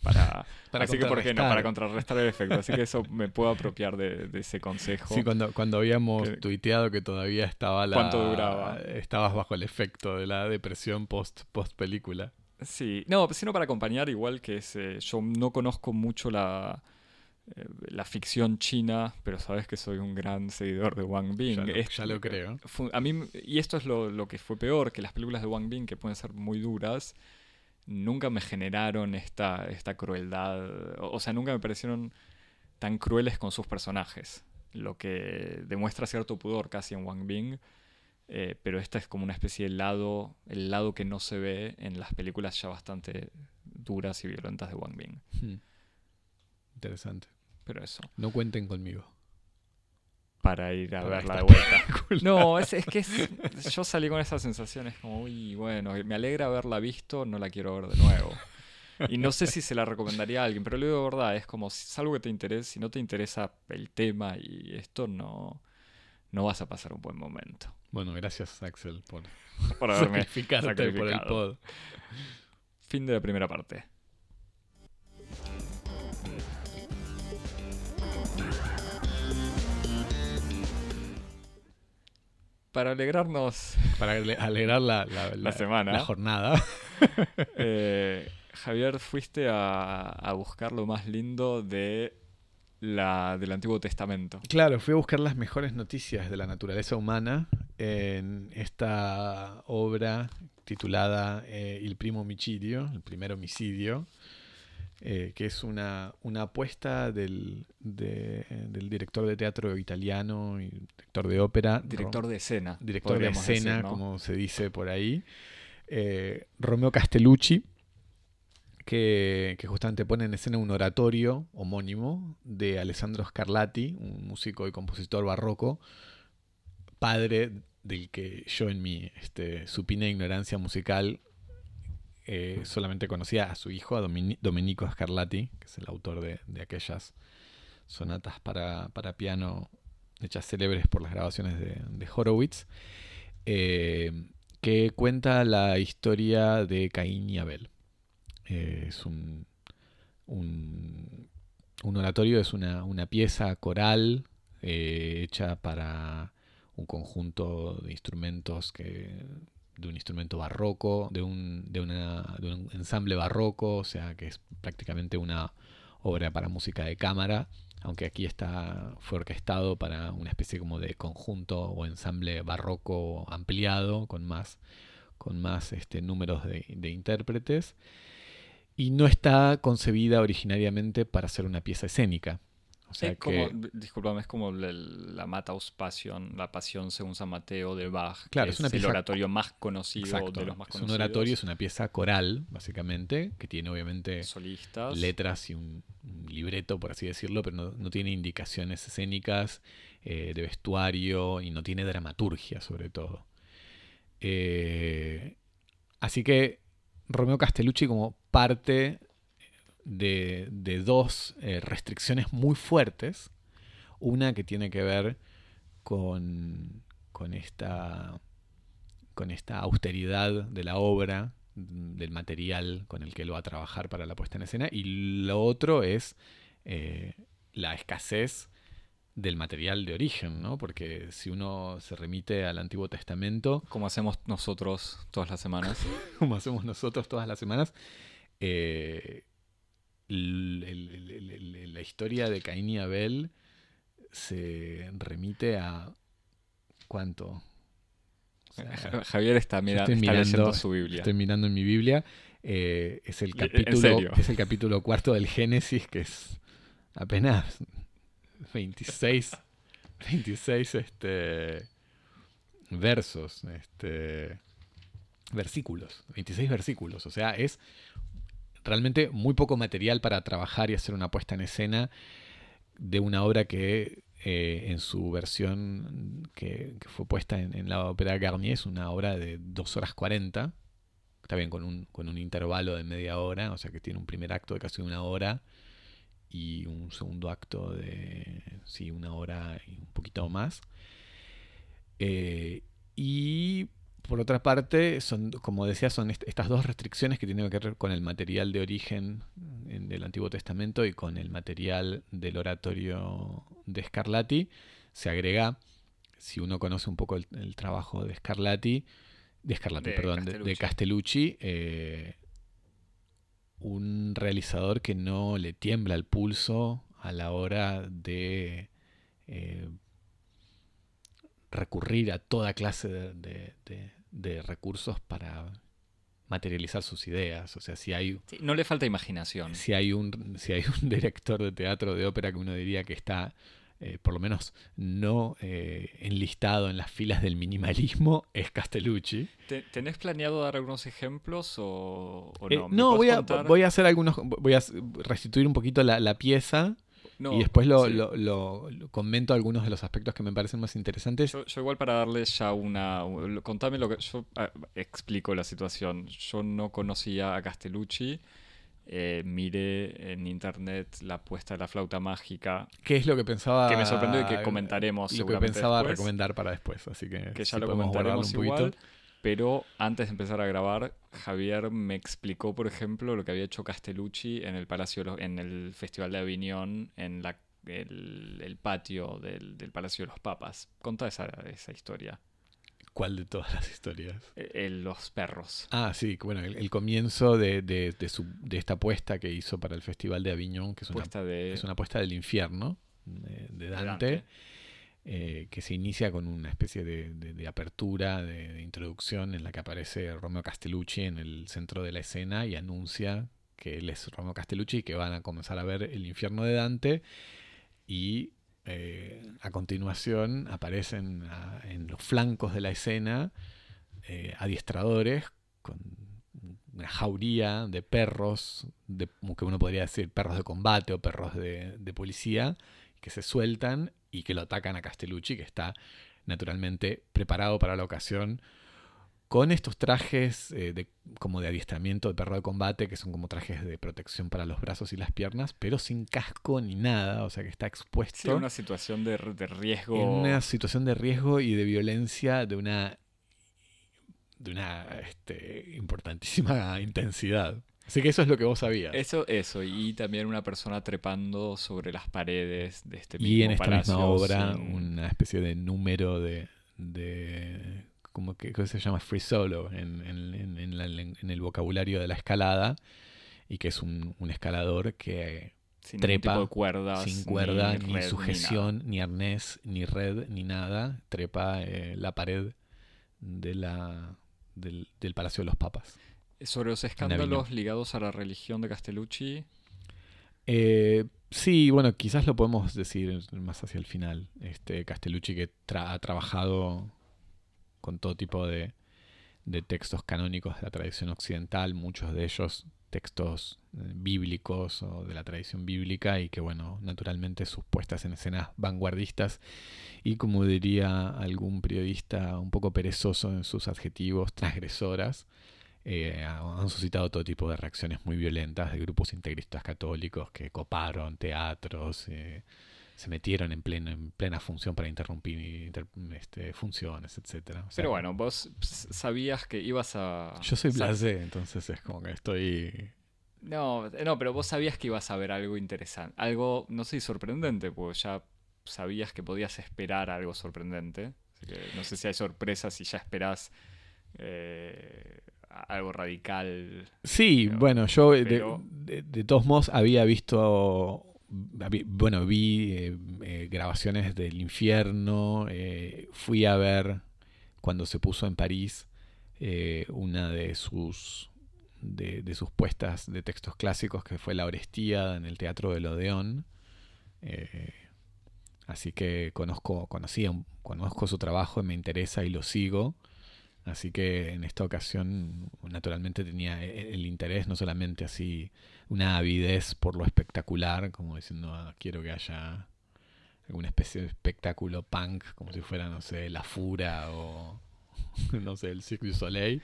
para, así que, ¿por qué no? Para contrarrestar el efecto. Así que eso me puedo apropiar de, ese consejo. Sí, cuando, cuando habíamos tuiteado que todavía estaba la. ¿Cuánto duraba? Estabas bajo el efecto de la depresión post, post película. Sí, no, sino para acompañar, igual que ese, yo no conozco mucho la, eh, la ficción china, pero sabes que soy un gran seguidor de Wang Bing. Ya lo, creo. A mí, y esto es lo, lo, que fue peor, que las películas de Wang Bing, que pueden ser muy duras, nunca me generaron esta, esta crueldad, o sea, nunca me parecieron tan crueles con sus personajes, lo que demuestra cierto pudor casi en Wang Bing, eh, pero esta es como una especie de lado, el lado que no se ve en las películas ya bastante duras y violentas de Wang Bing. Hmm. Interesante. Pero eso. No cuenten conmigo para ir a verla de vuelta. No, es, es que yo salí con esas sensaciones como, uy, bueno, me alegra haberla visto, no la quiero ver de nuevo. Y no sé si se la recomendaría a alguien, pero lo digo de verdad, es como si es algo que te interesa, si no te interesa el tema y esto, no, no vas a pasar un buen momento. Bueno, gracias Axel por, por haberme sacrificarte por el pod. Fin de la primera parte. Para alegrarnos. Para alegrar la, semana. La jornada. Eh, Javier, fuiste a, buscar lo más lindo de la, del Antiguo Testamento. Claro, fui a buscar las mejores noticias de la naturaleza humana en esta obra titulada eh, El primo homicidio, el primer homicidio, eh, que es una, una apuesta del, del, director de teatro italiano y director de ópera. Director de escena. Director de escena, como se dice por ahí. Eh, Romeo Castellucci, que, que justamente pone en escena un oratorio homónimo de Alessandro Scarlatti, un músico y compositor barroco, padre del que yo en mi este, supina ignorancia musical eh, solamente conocía a su hijo, a Domenico Scarlatti, que es el autor de, aquellas sonatas para, piano hechas célebres por las grabaciones de, Horowitz, eh, que cuenta la historia de Caín y Abel. Eh, es un, un, oratorio, es una, una pieza coral hecha para un conjunto de instrumentos que de un instrumento barroco, de un, de, un ensamble barroco, o sea que es prácticamente una obra para música de cámara, aunque aquí está, fue orquestado para una especie como de conjunto o ensamble barroco ampliado, con más, con más este, números de intérpretes, y no está concebida originariamente para ser una pieza escénica. O sea es como, discúlpame, es como la Mataus Passion, la Pasión según San Mateo de Bach. Claro, es, una el oratorio más conocido de los más conocidos. Es un oratorio, es una pieza coral, básicamente, que tiene obviamente Solistas. letras y un, libreto, por así decirlo, pero no, tiene indicaciones escénicas eh, de vestuario y no tiene dramaturgia, sobre todo. Eh, así que Romeo Castellucci, como parte de, dos eh, restricciones muy fuertes. Una que tiene que ver con, con, esta, con esta austeridad de la obra, del material con el que él va a trabajar para la puesta en escena. Y lo otro es eh, la escasez del material de origen, ¿no? Porque si uno se remite al Antiguo Testamento... Como hacemos nosotros todas las semanas. como hacemos nosotros todas las semanas. Eh, la historia de Caín y Abel se remite a cuánto Javier está, mirando, su Biblia. Estoy mirando en mi Biblia. Eh, es, el capítulo, es el capítulo cuarto del Génesis, que es apenas 26, 26 este, versos, este, versículos, 26 versículos. O sea, es realmente muy poco material para trabajar y hacer una puesta en escena de una obra que eh, en su versión que, fue puesta en, la ópera Garnier es una obra de 2 horas 40. Está bien, con un, con un intervalo de media hora, o sea que tiene un primer acto de casi una hora y un segundo acto de sí, una hora y un poquito más. Eh, y por otra parte, son, como decía, son estas dos restricciones que tienen que ver con el material de origen del Antiguo Testamento y con el material del oratorio de Scarlatti. Se agrega, si uno conoce un poco el, trabajo de Scarlatti, de Scarlatti, perdón, de, Castellucci, eh, un realizador que no le tiembla el pulso a la hora de eh, recurrir a toda clase de, de recursos para materializar sus ideas. O sea, si hay. no le falta imaginación. Si hay un, si hay un director de teatro de ópera que uno diría que está. Eh, por lo menos no eh, enlistado en las filas del minimalismo, es Castellucci. ¿Tenés planeado dar algunos ejemplos o, eh, no? no, voy a, voy a hacer algunos. Voy a restituir un poquito la, la pieza y después lo, lo, comento algunos de los aspectos que me parecen más interesantes. Yo, igual para darles ya una... Contame lo que... Yo ah, explico la situación. Yo no conocía a Castellucci. Eh, miré en internet la puesta de la flauta mágica. ¿Qué es lo que pensaba? Que me sorprendió y que comentaremos. Lo que pensaba recomendar para después, así que, que ya lo comentaremos un igual. Pero antes de empezar a grabar, Javier me explicó, por ejemplo, lo que había hecho Castellucci en el Palacio, en el Festival de Aviñón, en la, el, patio del, Palacio de los Papas. Contá esa, esa historia. ¿Cuál de todas las historias? E, los perros. Ah, sí, bueno, el, comienzo de, de, esta apuesta que hizo para el Festival de Aviñón, que es una, es una apuesta del infierno de, Dante eh, que se inicia con una especie de, apertura, de, introducción en la que aparece Romeo Castellucci en el centro de la escena y anuncia que él es Romeo Castellucci y que van a comenzar a ver el infierno de Dante y eh, a continuación aparecen en los flancos de la escena eh, adiestradores con una jauría de perros, de, que uno podría decir perros de combate o perros de, de policía, que se sueltan y que lo atacan a Castellucci, que está naturalmente preparado para la ocasión con estos trajes eh, de, como de adiestramiento de perro de combate, que son como trajes de protección para los brazos y las piernas, pero sin casco ni nada, o sea que está expuesto. Sí, una situación de, de riesgo. En una situación de riesgo y de violencia de una, de una este, importantísima intensidad. Así que eso es lo que vos sabías. Eso, eso, y también una persona trepando sobre las paredes de este mismo Y en esta misma obra, una especie de número de como que, se llama free solo en, el vocabulario de la escalada y que es un, escalador que trepa sin cuerda, ni, sujeción, ni, arnés, ni red, ni nada, trepa eh, la pared de la, del, Palacio de los Papas. Sobre los escándalos ligados a la religión de Castellucci. Eh, sí, bueno, quizás lo podemos decir más hacia el final. Este Castellucci que ha trabajado con todo tipo de, textos canónicos de la tradición occidental, muchos de ellos textos eh, bíblicos o de la tradición bíblica y que bueno, naturalmente sus puestas en escenas vanguardistas y como diría algún periodista un poco perezoso en sus adjetivos, transgresoras, eh, han suscitado todo tipo de reacciones muy violentas de grupos integristas católicos que coparon teatros, eh, se metieron en, pleno, en plena función para interrumpir este, funciones, etcétera. pero bueno, vos sabías que ibas a... Yo soy blasé, entonces es como que estoy... No, no, pero vos sabías que ibas a ver algo interesante, algo, no sé, sorprendente, pues ya sabías que podías esperar algo sorprendente. Así que no sé si hay sorpresas y ya esperás eh, algo radical. Sí, bueno, yo de, todos modos había visto bueno, vi eh, eh, grabaciones del infierno, eh, fui a ver cuando se puso en París una de sus, de, sus puestas de textos clásicos que fue La Orestía en el Teatro del Odeón. así que conozco, conocía, conozco su trabajo, me interesa y lo sigo. Así que en esta ocasión, naturalmente, tenía el interés, no solamente así una avidez por lo espectacular, como diciendo, ah, quiero que haya alguna especie de espectáculo punk, como si fuera, no sé, La Fura o, no sé, el Cirque du Soleil,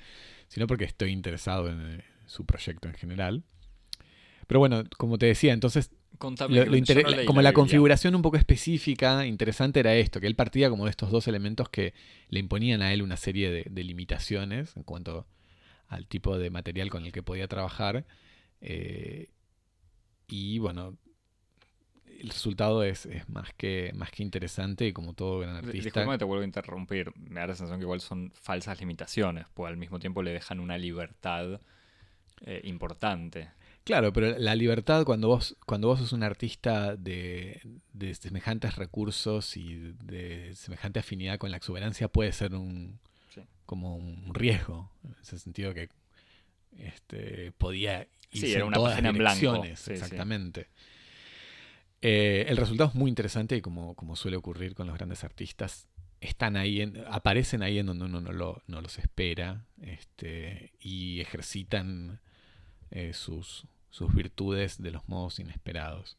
sino porque estoy interesado en eh, su proyecto en general. Pero bueno, como te decía, entonces como la, configuración un poco específica, interesante era esto, que él partía como de estos dos elementos que le imponían a él una serie de, limitaciones en cuanto al tipo de material con el que podía trabajar. Eh, y bueno, el resultado es, más, que, más que interesante y como todo gran artista. Disculpame, te vuelvo a interrumpir. Me da la sensación que igual son falsas limitaciones, pues al mismo tiempo le dejan una libertad eh, importante. Claro, pero la libertad cuando vos, cuando vos sos un artista de, semejantes recursos y de semejante afinidad con la exuberancia puede ser un como un riesgo. En ese sentido que este, podía irse sí, era una todas en blanco. exactamente. Eh, el resultado es muy interesante y como, como suele ocurrir con los grandes artistas, están ahí, aparecen ahí en donde uno no, lo, no los espera este, y ejercitan eh, sus, sus virtudes de los modos inesperados.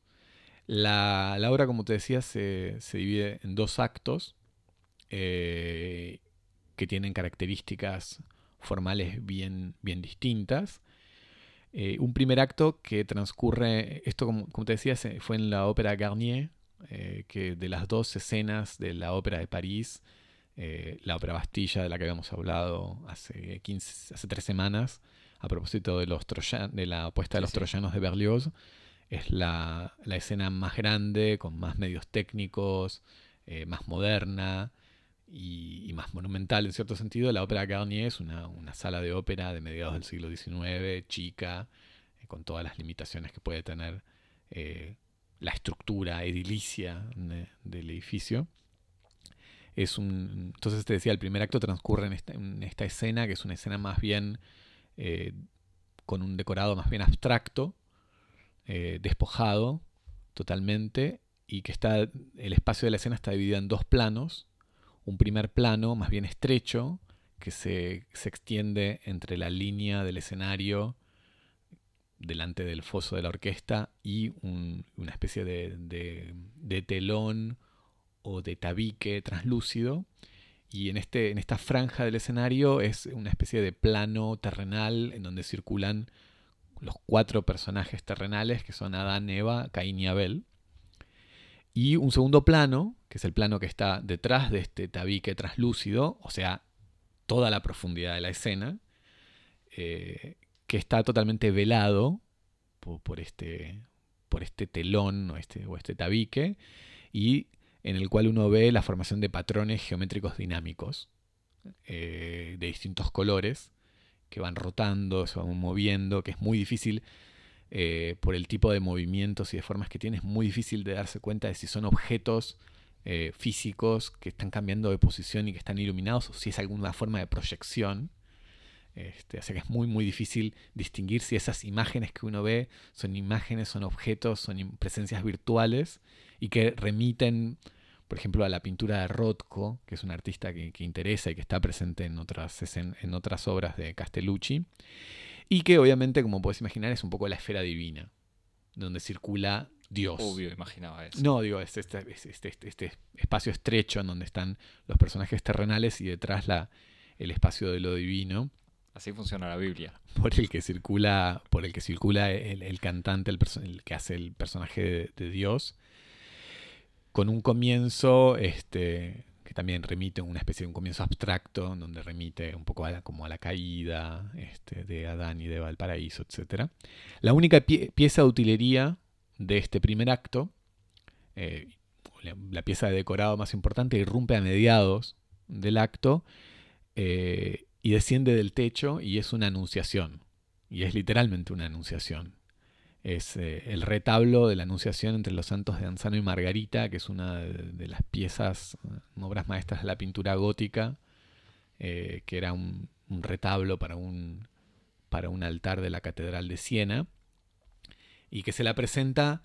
La, obra, como te decía, se, divide en dos actos eh, que tienen características formales bien, bien distintas. Eh, un primer acto que transcurre, esto como, te decía, fue en la ópera Garnier, eh, que de las dos escenas de la ópera de París, la ópera Bastilla de la que habíamos hablado hace, 15, hace tres semanas, a propósito de, los de la apuesta de los troyanos de Berlioz, es la, escena más grande, con más medios técnicos, eh, más moderna y, más monumental en cierto sentido. La ópera Garnier es una, sala de ópera de mediados del siglo XIX, chica, eh, con todas las limitaciones que puede tener eh, la estructura edilicia del edificio. Es un, entonces te decía, el primer acto transcurre en esta, en esta escena, que es una escena más bien eh, con un decorado más bien abstracto, eh, despojado totalmente, y que está, el espacio de la escena está dividido en dos planos, un primer plano más bien estrecho, que se, se extiende entre la línea del escenario delante del foso de la orquesta y una especie de, telón o de tabique translúcido. Y en, este, en esta franja del escenario es una especie de plano terrenal en donde circulan los cuatro personajes terrenales que son Adán, Eva, Caín y Abel. Y un segundo plano, que es el plano que está detrás de este tabique translúcido, o sea, toda la profundidad de la escena, eh, que está totalmente velado por, este, por este telón o este, o este tabique, y en el cual uno ve la formación de patrones geométricos dinámicos eh, de distintos colores que van rotando, se van moviendo, que es muy difícil eh, por el tipo de movimientos y de formas que tiene, es muy difícil de darse cuenta de si son objetos eh, físicos que están cambiando de posición y que están iluminados o si es alguna forma de proyección. Este, así que es muy muy difícil distinguir si esas imágenes que uno ve son imágenes, son objetos, son presencias virtuales y que remiten, por ejemplo, a la pintura de Rothko, que es un artista que, interesa y que está presente en otras, en, otras obras de Castellucci, y que obviamente, como puedes imaginar, es un poco la esfera divina, donde circula Dios. Obvio, imaginaba eso. No, digo, es este, este, este, espacio estrecho en donde están los personajes terrenales y detrás la, el espacio de lo divino. Así funciona la Biblia. Por el que circula, por el que circula el, cantante, el, que hace el personaje de, Dios. Con un comienzo, este, que también remite una especie de un comienzo abstracto, donde remite un poco a la, como a la caída este, de Adán y de Valparaíso, etc. La única pieza de utilería de este primer acto, eh, la, pieza de decorado más importante, irrumpe a mediados del acto. Eh, y desciende del techo y es una anunciación. Y es literalmente una anunciación. Es eh, el retablo de la anunciación entre los santos de Anzano y Margarita, que es una de, las piezas, eh, obras maestras de la pintura gótica, eh, que era un, retablo para un, para un altar de la Catedral de Siena, y que se la presenta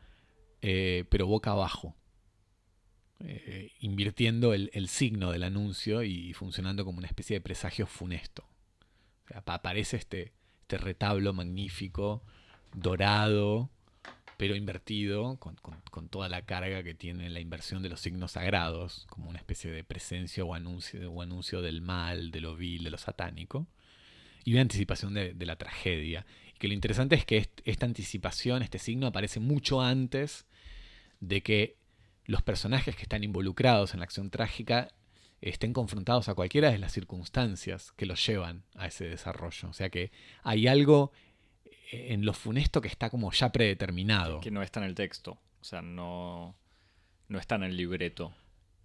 pero boca abajo. Invirtiendo el, signo del anuncio y funcionando como una especie de presagio funesto. aparece este, este retablo magnífico, dorado, pero invertido, con, toda la carga que tiene la inversión de los signos sagrados, como una especie de presencia o anuncio, o anuncio del mal, de lo vil, de lo satánico, y una anticipación de, la tragedia. Y que lo interesante es que esta anticipación, este signo, aparece mucho antes de que los personajes que están involucrados en la acción trágica estén confrontados a cualquiera de las circunstancias que los llevan a ese desarrollo. O sea que hay algo en lo funesto que está como ya predeterminado. Que no está en el texto, o sea, no, no está en el libreto.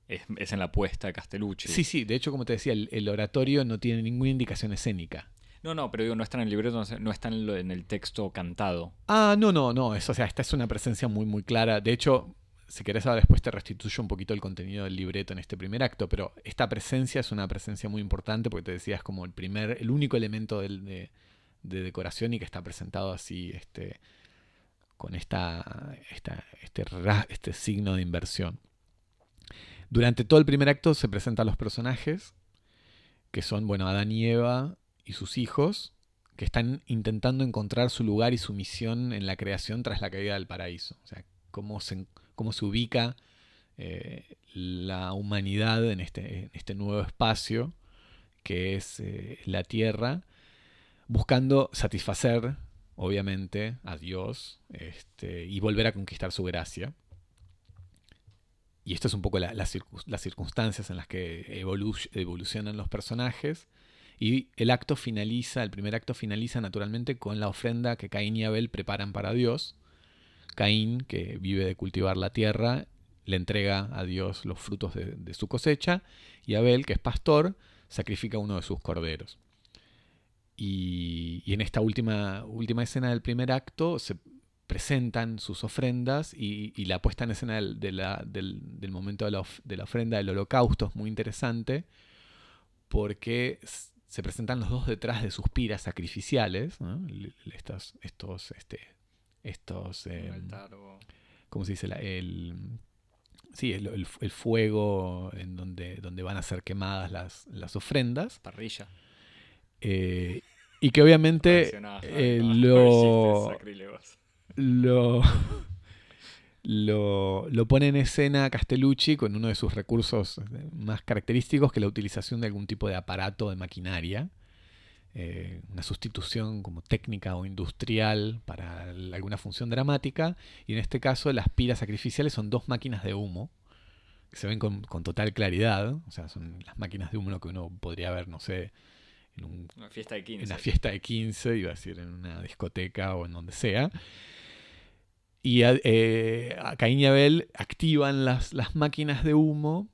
Es, en la puesta de Castellucci. Sí, sí, de hecho, como te decía, el, oratorio no tiene ninguna indicación escénica. No, no, pero digo, no está en el libreto, no está en, en el texto cantado. Ah, no, no, no, eso, o sea, esta es una presencia muy, muy clara. De hecho, si querés ahora después te restituyo un poquito el contenido del libreto en este primer acto, pero esta presencia es una presencia muy importante porque te decía es como el primer, el único elemento de, decoración y que está presentado así, este, con esta, esta, este, este signo de inversión. Durante todo el primer acto se presentan los personajes, que son, bueno, Adán y Eva y sus hijos, que están intentando encontrar su lugar y su misión en la creación tras la caída del paraíso. O sea, cómo se, cómo se ubica eh, la humanidad en este, en este, nuevo espacio que es eh, la Tierra, buscando satisfacer, obviamente, a Dios este, y volver a conquistar su gracia. Y esto es un poco las circunstancias en las que evolucionan los personajes. Y el acto finaliza, el primer acto finaliza naturalmente con la ofrenda que Caín y Abel preparan para Dios Caín, que vive de cultivar la tierra, le entrega a Dios los frutos de, su cosecha, y Abel, que es pastor, sacrifica uno de sus corderos. Y, en esta última, última escena del primer acto se presentan sus ofrendas y, la puesta en escena del, momento de la, ofrenda del holocausto es muy interesante porque se presentan los dos detrás de sus piras sacrificiales, estos, estos este, estos... Eh, ¿Cómo se dice? el, sí, el, el- el fuego en donde, donde van a ser quemadas las, las ofrendas. Parrilla. Eh, y que obviamente eh, lo, lo, lo, lo pone en escena Castellucci con uno de sus recursos más característicos, que es la utilización de algún tipo de aparato de maquinaria, eh, una sustitución como técnica o industrial para alguna función dramática, y en este caso las piras sacrificiales son dos máquinas de humo, que se ven con, con total claridad, o sea, son las máquinas de humo que uno podría ver, no sé, en un Una fiesta de 15. en una fiesta de 15, iba a decir, en una discoteca o en donde sea. Y a, eh, a Caín y Abel activan las, las máquinas de humo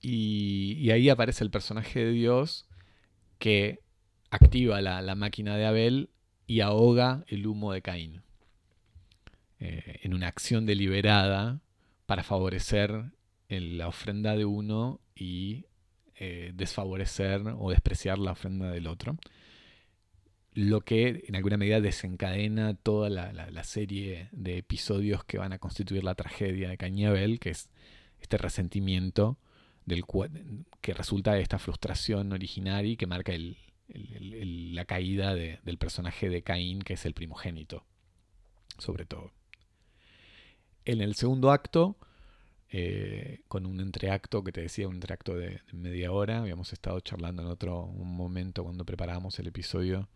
y, y ahí aparece el personaje de Dios que activa la, la máquina de Abel y ahoga el humo de Caín. Eh, en una acción deliberada para favorecer el- la ofrenda de uno y eh, desfavorecer o despreciar la ofrenda del otro. Lo que en alguna medida desencadena toda la, serie de episodios que van a constituir la tragedia de Caín y Abel, que es este resentimiento del que resulta de esta frustración originaria y que marca la caída de- del personaje de Caín, que es el primogénito, sobre todo. En el segundo acto, eh, con un entreacto que te decía, un entreacto de, de media hora. Habíamos estado charlando en otro un momento cuando preparábamos el episodio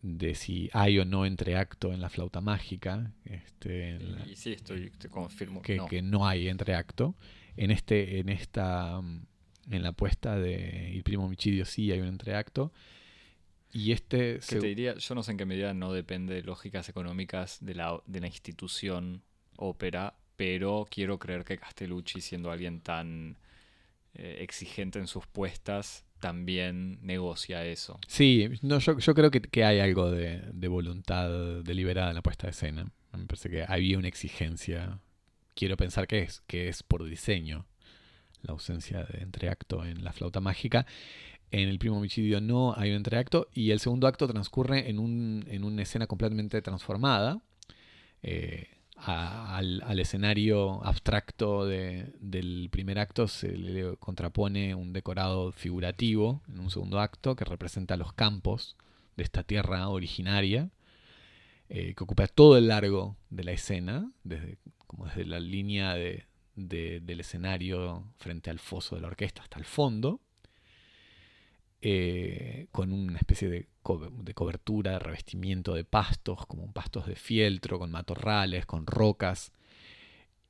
de si hay o no entreacto en la flauta mágica. Este, la- Y, sí, estoy, te confirmo que, no. que no hay entreacto. En este, en esta, mm, en la apuesta de El primo homicidio sí hay un entreacto. Y este Que te diría, yo no sé en qué medida no depende de lógicas económicas de la, de la institución ópera, pero quiero creer que Castellucci, siendo alguien tan eh, exigente en sus puestas, también negocia eso. Sí, no, yo, creo que, hay algo de, de voluntad deliberada en la puesta de escena. Me parece que había una exigencia. Quiero pensar que es, que es por diseño la ausencia de entreacto en la flauta mágica. En el primo homicidio no hay un entreacto y el segundo acto transcurre en, un, en una escena completamente transformada. Eh, al, al escenario abstracto de- del primer acto se le contrapone un decorado figurativo en un segundo acto que representa los campos de esta tierra originaria, eh, que ocupa todo el largo de la escena, desde, como desde la línea de- del escenario frente al foso de la orquesta hasta el fondo, eh, con una especie de, co- de cobertura, de revestimiento de pastos, como pastos de fieltro, con matorrales, con rocas,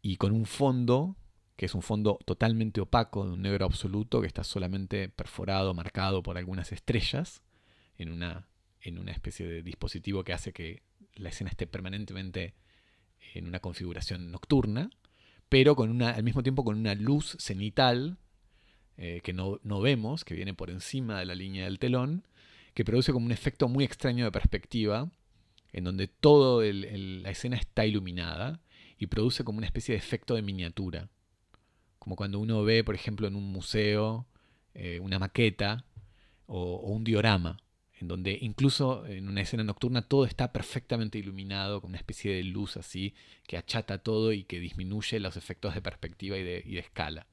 y con un fondo que es un fondo totalmente opaco, de un negro absoluto, que está solamente perforado, marcado por algunas estrellas, en una, en una especie de dispositivo que hace que la escena esté permanentemente en una configuración nocturna, pero con una, al mismo tiempo con una luz cenital eh, que no, no vemos, que viene por encima de la línea del telón, que produce como un efecto muy extraño de perspectiva, en donde toda la escena está iluminada y produce como una especie de efecto de miniatura. Como cuando uno ve, por ejemplo, en un museo eh, una maqueta o, un diorama, en donde incluso en una escena nocturna todo está perfectamente iluminado con una especie de luz así que achata todo y que disminuye los efectos de perspectiva y de escala.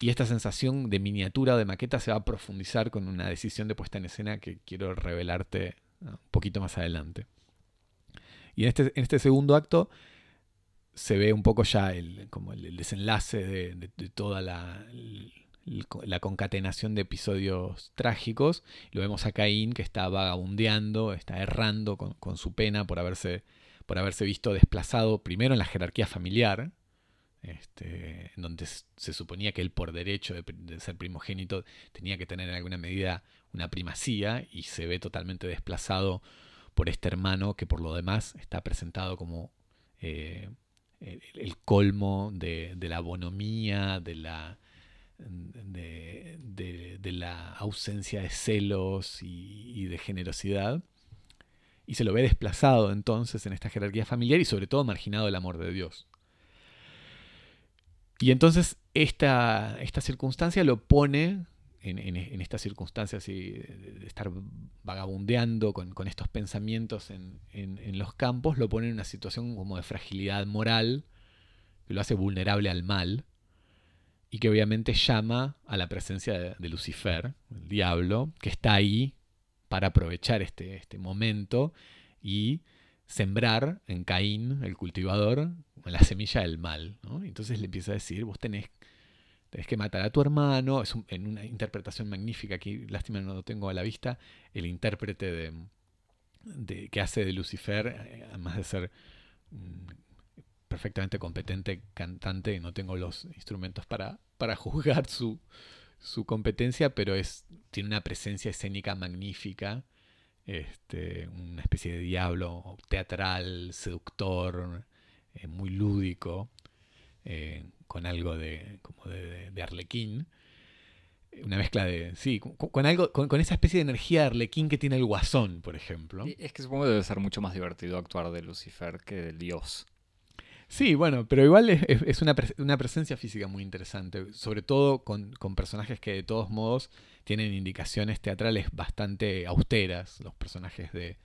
Y esta sensación de miniatura de maqueta se va a profundizar con una decisión de puesta en escena que quiero revelarte uh, un poquito más adelante. Y en este, en este segundo acto se ve un poco ya el, como el, desenlace de, toda la, la concatenación de episodios trágicos. Lo vemos a Caín que está vagabundeando, está errando con, con su pena por haberse, por haberse visto desplazado primero en la jerarquía familiar, este, donde se suponía que él por derecho de, ser primogénito tenía que tener en alguna medida una primacía y se ve totalmente desplazado por este hermano que por lo demás está presentado como eh, el, colmo de, la bonomía, de la, de, la ausencia de celos y, y de generosidad. Y se lo ve desplazado entonces en esta jerarquía familiar y sobre todo marginado del amor de Dios. Y entonces esta, esta circunstancia lo pone en, en, en esta circunstancia así de estar vagabundeando con, con estos pensamientos en, en, los campos, lo pone en una situación como de fragilidad moral que lo hace vulnerable al mal y que obviamente llama a la presencia de, de Lucifer, el diablo, que está ahí para aprovechar este, este momento y sembrar en Caín, el cultivador, la semilla del mal. ¿no? Entonces le empieza a decir, vos tenés, que matar a tu hermano, es en una interpretación magnífica, aquí lástima no lo tengo a la vista, el intérprete de, que hace de Lucifer, eh, además de ser mm, perfectamente competente cantante, no tengo los instrumentos para, para juzgar su, su competencia, pero es, tiene una presencia escénica magnífica este, una especie de diablo teatral, seductor, eh, muy lúdico, eh, con algo de, como de, arlequín. Una mezcla de. Sí, con, algo. Con, esa especie de energía de arlequín que tiene el guasón, por ejemplo. es que supongo que debe ser mucho más divertido actuar de Lucifer que del dios. Sí, bueno, pero igual es, una, una, presencia física muy interesante, sobre todo con, con, personajes que de todos modos tienen indicaciones teatrales bastante austeras. Los personajes de,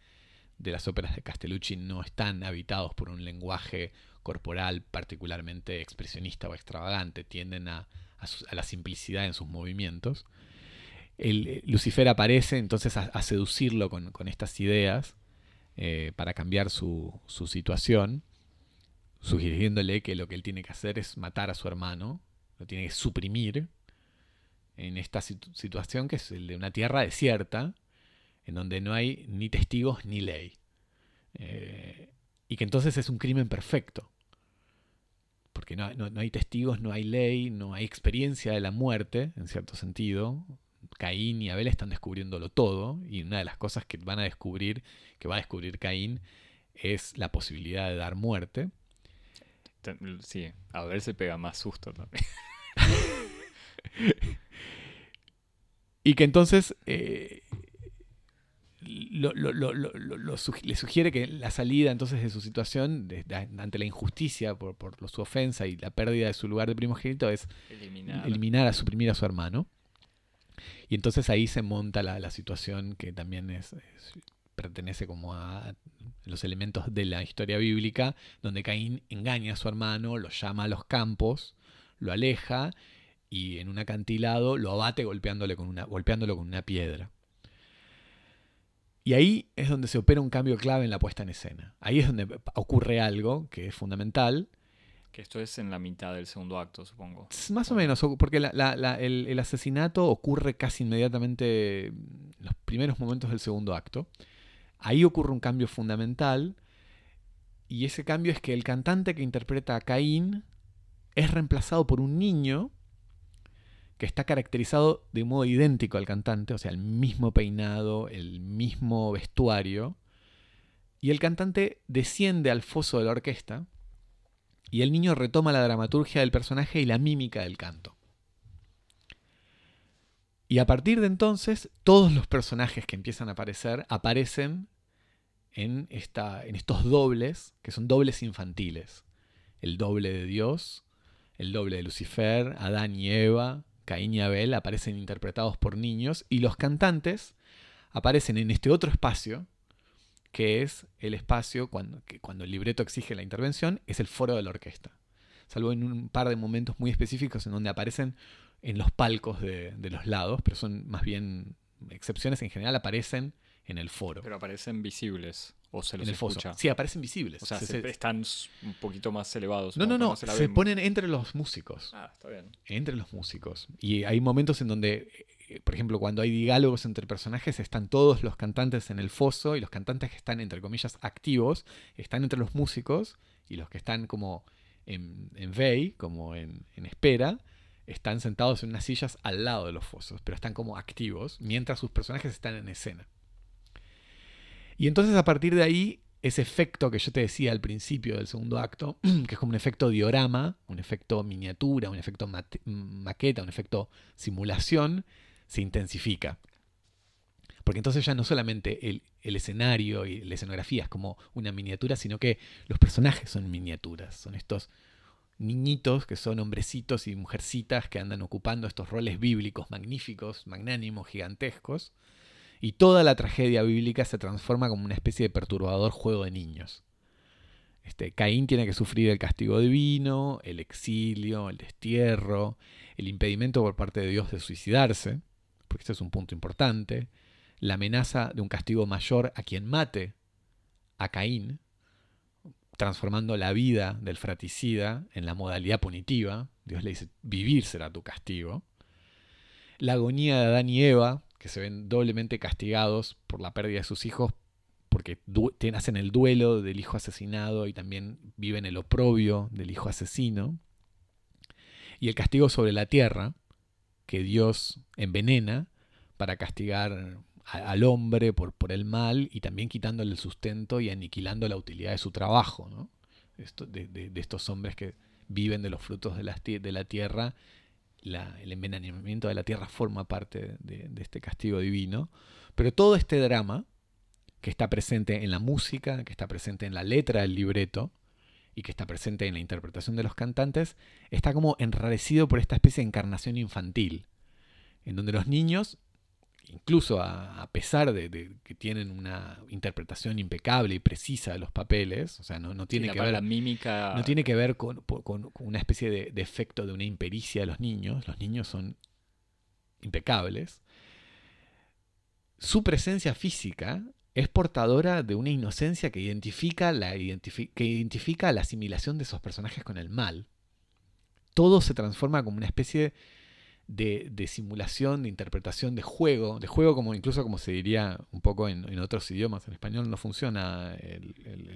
las óperas de Castellucci no están habitados por un lenguaje corporal particularmente expresionista o extravagante, tienden a, la simplicidad en sus movimientos. El, eh, Lucifer aparece entonces a, seducirlo con, estas ideas eh, para cambiar su situación, sugiriéndole que lo que él tiene que hacer es matar a su hermano, lo tiene que suprimir en esta situación que es el de una tierra desierta, en donde no hay ni testigos ni ley. Eh, y que entonces es un crimen perfecto. Porque no, hay testigos, no hay ley, no hay experiencia de la muerte, en cierto sentido. Caín y Abel están descubriéndolo todo, y una de las cosas que van a descubrir, que va a descubrir Caín, es la posibilidad de dar muerte. Sí, Abel se pega más susto también. Y que entonces eh, le sugiere que la salida entonces de su situación, ante la injusticia por, su ofensa y la pérdida de su lugar de primogénito, es eliminar, a suprimir a su hermano. Y entonces ahí se monta la, situación que también es, pertenece como a los elementos de la historia bíblica, donde Caín engaña a su hermano, lo llama a los campos, lo aleja y en un acantilado lo abate golpeándole con una, golpeándolo con una piedra. Y ahí es donde se opera un cambio clave en la puesta en escena. Ahí es donde ocurre algo que es fundamental. Que esto es en la mitad del segundo acto, supongo. Más o menos, porque el, asesinato ocurre casi inmediatamente en los primeros momentos del segundo acto. Ahí ocurre un cambio fundamental. Y ese cambio es que el cantante que interpreta a Caín es reemplazado por un niño que está caracterizado de modo idéntico al cantante, o sea, el mismo peinado, el mismo vestuario, y el cantante desciende al foso de la orquesta, y el niño retoma la dramaturgia del personaje y la mímica del canto. Y a partir de entonces, todos los personajes que empiezan a aparecer aparecen en, esta, en estos dobles, que son dobles infantiles. El doble de Dios, el doble de Lucifer, Adán y Eva, Caín y Abel aparecen interpretados por niños y los cantantes aparecen en este otro espacio, que es el espacio cuando, que cuando el libreto exige la intervención, es el foro de la orquesta. Salvo en un par de momentos muy específicos en donde aparecen en los palcos de, de los lados, pero son más bien excepciones, en general aparecen en el foro. Pero aparecen visibles. ¿O se los en el foso. Sí, aparecen visibles. O sea, están un poquito más elevados. No, no, no. Se, ponen entre los músicos. Ah, está bien. Entre los músicos. Y hay momentos en donde, eh, por ejemplo, cuando hay diálogos entre personajes, están todos los cantantes en el foso y los cantantes que están, entre comillas, activos, están entre los músicos y los que están como en, en vey, como en, en espera, están sentados en unas sillas al lado de los fosos, pero están como activos mientras sus personajes están en escena. Y entonces a partir de ahí, ese efecto que yo te decía al principio del segundo acto, que es como un efecto diorama, un efecto miniatura, un efecto maqueta, un efecto simulación, se intensifica. Porque entonces ya no solamente el, el, escenario y la escenografía es como una miniatura, sino que los personajes son miniaturas. Son estos niñitos que son hombrecitos y mujercitas que andan ocupando estos roles bíblicos magníficos, magnánimos, gigantescos y toda la tragedia bíblica se transforma como una especie de perturbador juego de niños. Este, Caín tiene que sufrir el castigo divino, el exilio, el destierro, el impedimento por parte de Dios de suicidarse, porque este es un punto importante, la amenaza de un castigo mayor a quien mate a Caín, transformando la vida del fratricida en la modalidad punitiva. Dios le dice, vivir será tu castigo. La agonía de Adán y Eva, que se ven doblemente castigados por la pérdida de sus hijos, porque hacen el duelo del hijo asesinado y también viven el oprobio del hijo asesino. Y el castigo sobre la tierra, que Dios envenena para castigar al hombre por, por el mal y también quitándole el sustento y aniquilando la utilidad de su trabajo. ¿no? Esto, de, estos hombres que viven de los frutos de de la tierra, el envenenamiento de la tierra forma parte de, este castigo divino. Pero todo este drama, que está presente en la música, que está presente en la letra del libreto y que está presente en la interpretación de los cantantes, está como enrarecido por esta especie de encarnación infantil, en donde los niños incluso a, pesar de, que tienen una interpretación impecable y precisa de los papeles, o sea, no, tiene que ver la mímica... no tiene que ver con, una especie de, de, efecto de una impericia de los niños, los niños son impecables. Su presencia física es portadora de una inocencia que identifica la, que identifica la asimilación de esos personajes con el mal. Todo se transforma como una especie de de, simulación, de interpretación, de juego, de juego como incluso como se diría un poco en, otros idiomas. En español no funciona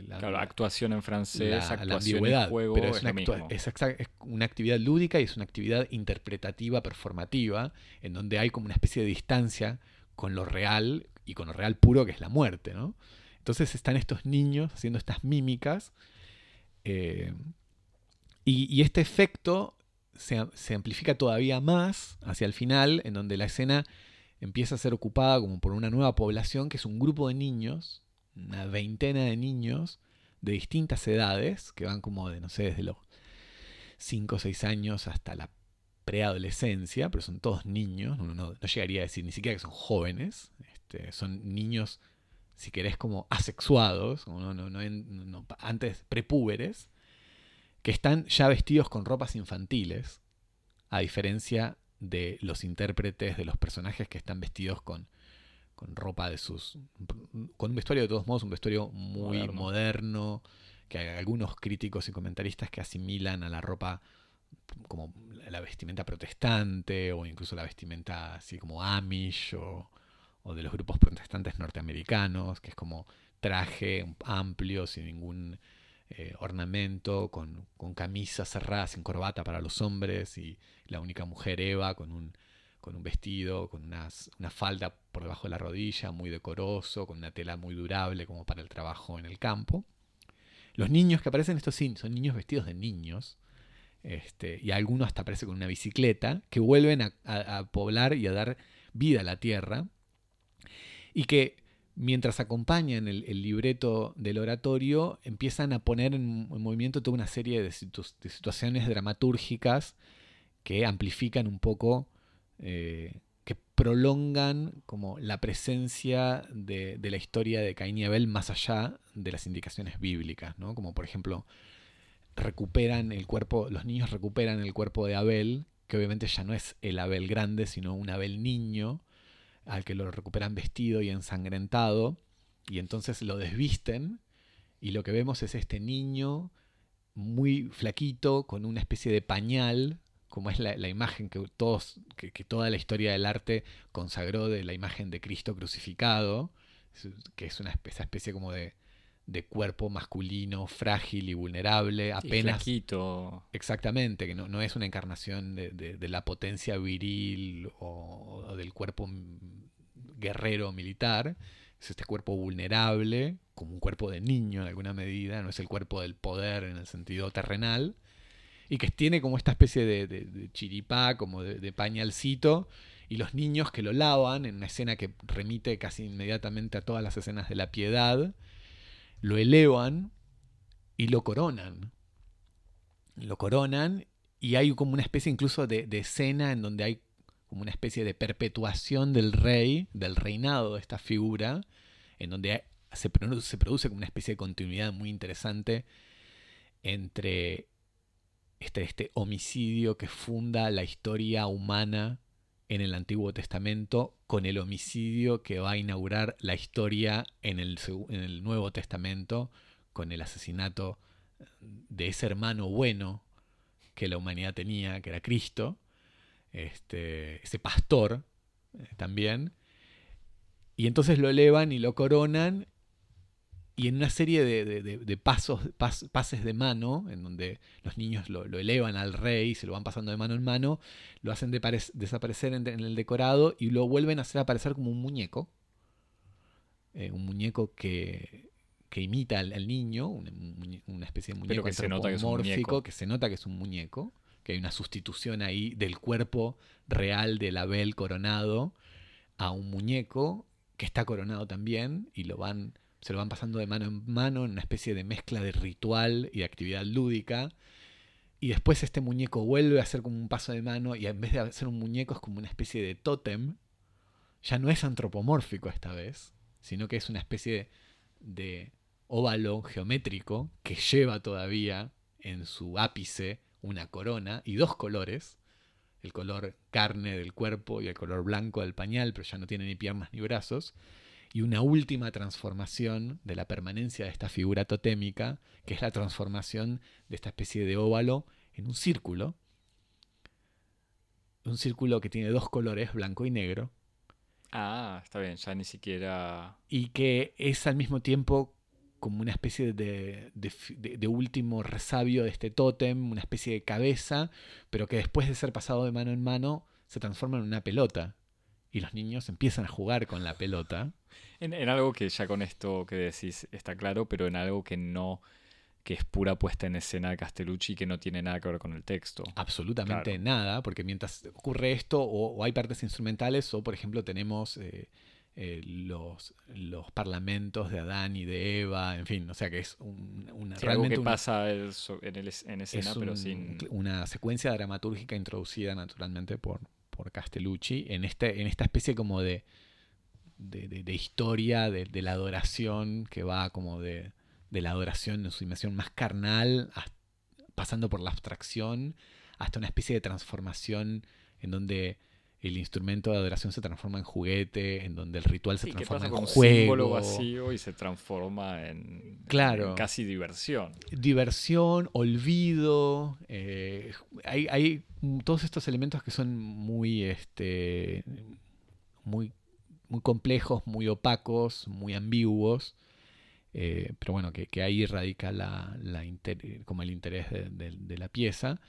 la, actuación en francés, actuación en juego, pero es, una, es, una actividad lúdica y es una actividad interpretativa, performativa, en donde hay como una especie de distancia con lo real y con lo real puro que es la muerte, ¿no? Entonces están estos niños haciendo estas mímicas eh, y, este efecto se, amplifica todavía más hacia el final, en donde la escena empieza a ser ocupada como por una nueva población, que es un grupo de niños, una veintena de niños de distintas edades, que van como de, no sé, desde los 5 o 6 años hasta la preadolescencia, pero son todos niños, no, no, llegaría a decir ni siquiera que son jóvenes, este, son niños, si querés, como asexuados, no, no, antes prepúberes, que están ya vestidos con ropas infantiles, a diferencia de los intérpretes de los personajes que están vestidos con, con ropa de sus... con un vestuario de todos modos, un vestuario muy moderno. que hay algunos críticos y comentaristas que asimilan a la ropa como la vestimenta protestante o incluso la vestimenta así como Amish o, o de los grupos protestantes norteamericanos, que es como traje amplio, sin ningún eh, ornamento, con, con camisas cerradas sin corbata para los hombres y la única mujer Eva con un, con un vestido, con una falda por debajo de la rodilla, muy decoroso, con una tela muy durable como para el trabajo en el campo. Los niños que aparecen, estos sí, son niños vestidos de niños, este, y algunos hasta aparecen con una bicicleta, que vuelven a, a poblar y a dar vida a la tierra, y que mientras acompañan el, libreto del oratorio, empiezan a poner en, movimiento toda una serie de, situaciones dramatúrgicas que amplifican un poco, eh, que prolongan como la presencia de, la historia de Caín y Abel más allá de las indicaciones bíblicas, ¿no? Como por ejemplo, recuperan el cuerpo, los niños recuperan el cuerpo de Abel, que obviamente ya no es el Abel grande, sino un Abel niño, al que lo recuperan vestido y ensangrentado, y entonces lo desvisten, y lo que vemos es este niño muy flaquito, con una especie de pañal, como es la, imagen que, todos, que, toda la historia del arte consagró de la imagen de Cristo crucificado, que es una especie, especie como de, de cuerpo masculino, frágil y vulnerable, apenas... Exactamente, que no, no, es una encarnación de, de, la potencia viril o, del cuerpo guerrero militar, es este cuerpo vulnerable, como un cuerpo de niño en alguna medida, no es el cuerpo del poder en el sentido terrenal, y que tiene como esta especie de, de chiripá, como de, pañalcito, y los niños que lo lavan en una escena que remite casi inmediatamente a todas las escenas de la piedad, lo elevan y lo coronan. Lo coronan y hay como una especie incluso de, escena en donde hay como una especie de perpetuación del rey, del reinado de esta figura, en donde se produce, como una especie de continuidad muy interesante entre este, este homicidio que funda la historia humana en el Antiguo Testamento con el homicidio que va a inaugurar la historia en el, en el Nuevo Testamento con el asesinato de ese hermano bueno que la humanidad tenía, que era Cristo, este, ese pastor eh, también. Y entonces lo elevan y lo coronan y en una serie de, pasos, pases de mano, en donde los niños lo, elevan al rey, se lo van pasando de mano en mano, lo hacen desaparecer en, el decorado y lo vuelven a hacer aparecer como un muñeco. Eh, un muñeco que, imita al, niño, una, especie de muñeco que se, nota que, es un muñeco. que se nota que es un muñeco, que hay una sustitución ahí del cuerpo real del Abel coronado a un muñeco que está coronado también y lo van se lo van pasando de mano en mano en una especie de mezcla de ritual y de actividad lúdica. Y después este muñeco vuelve a hacer como un paso de mano y en vez de hacer un muñeco es como una especie de tótem. Ya no es antropomórfico esta vez, sino que es una especie de, óvalo geométrico que lleva todavía en su ápice una corona y dos colores, el color carne del cuerpo y el color blanco del pañal, pero ya no tiene ni piernas ni brazos, y una última transformación de la permanencia de esta figura totémica, que es la transformación de esta especie de óvalo en un círculo. Un círculo que tiene dos colores, blanco y negro. Ah, está bien, ya ni siquiera... Y que es al mismo tiempo como una especie de, de, último resabio de este tótem, una especie de cabeza, pero que después de ser pasado de mano en mano se transforma en una pelota. Y los niños empiezan a jugar con la pelota. En, algo que ya con esto que decís está claro, pero en algo que no que es pura puesta en escena de Castellucci y que no tiene nada que ver con el texto. Absolutamente nada, porque mientras ocurre esto, o, hay partes instrumentales, o por ejemplo tenemos eh, eh, los, los parlamentos de Adán y de Eva, en fin, o sea que es una, algo que pasa en, escena, pero sin... Una secuencia dramatúrgica introducida naturalmente por, por Castellucci en, este, en esta especie como de de, historia de, la adoración que va como de, la adoración en su dimensión más carnal, pasando por la abstracción, hasta una especie de transformación en donde el instrumento de adoración se transforma en juguete, en donde el ritual se transforma en juego. símbolo vacío y se transforma en, claro, casi diversión. Diversión, olvido. Eh, hay, hay, todos estos elementos que son muy, este, muy muy complejos, muy opacos, muy ambiguos. Eh, pero bueno, que, ahí radica la, como el interés de, la pieza.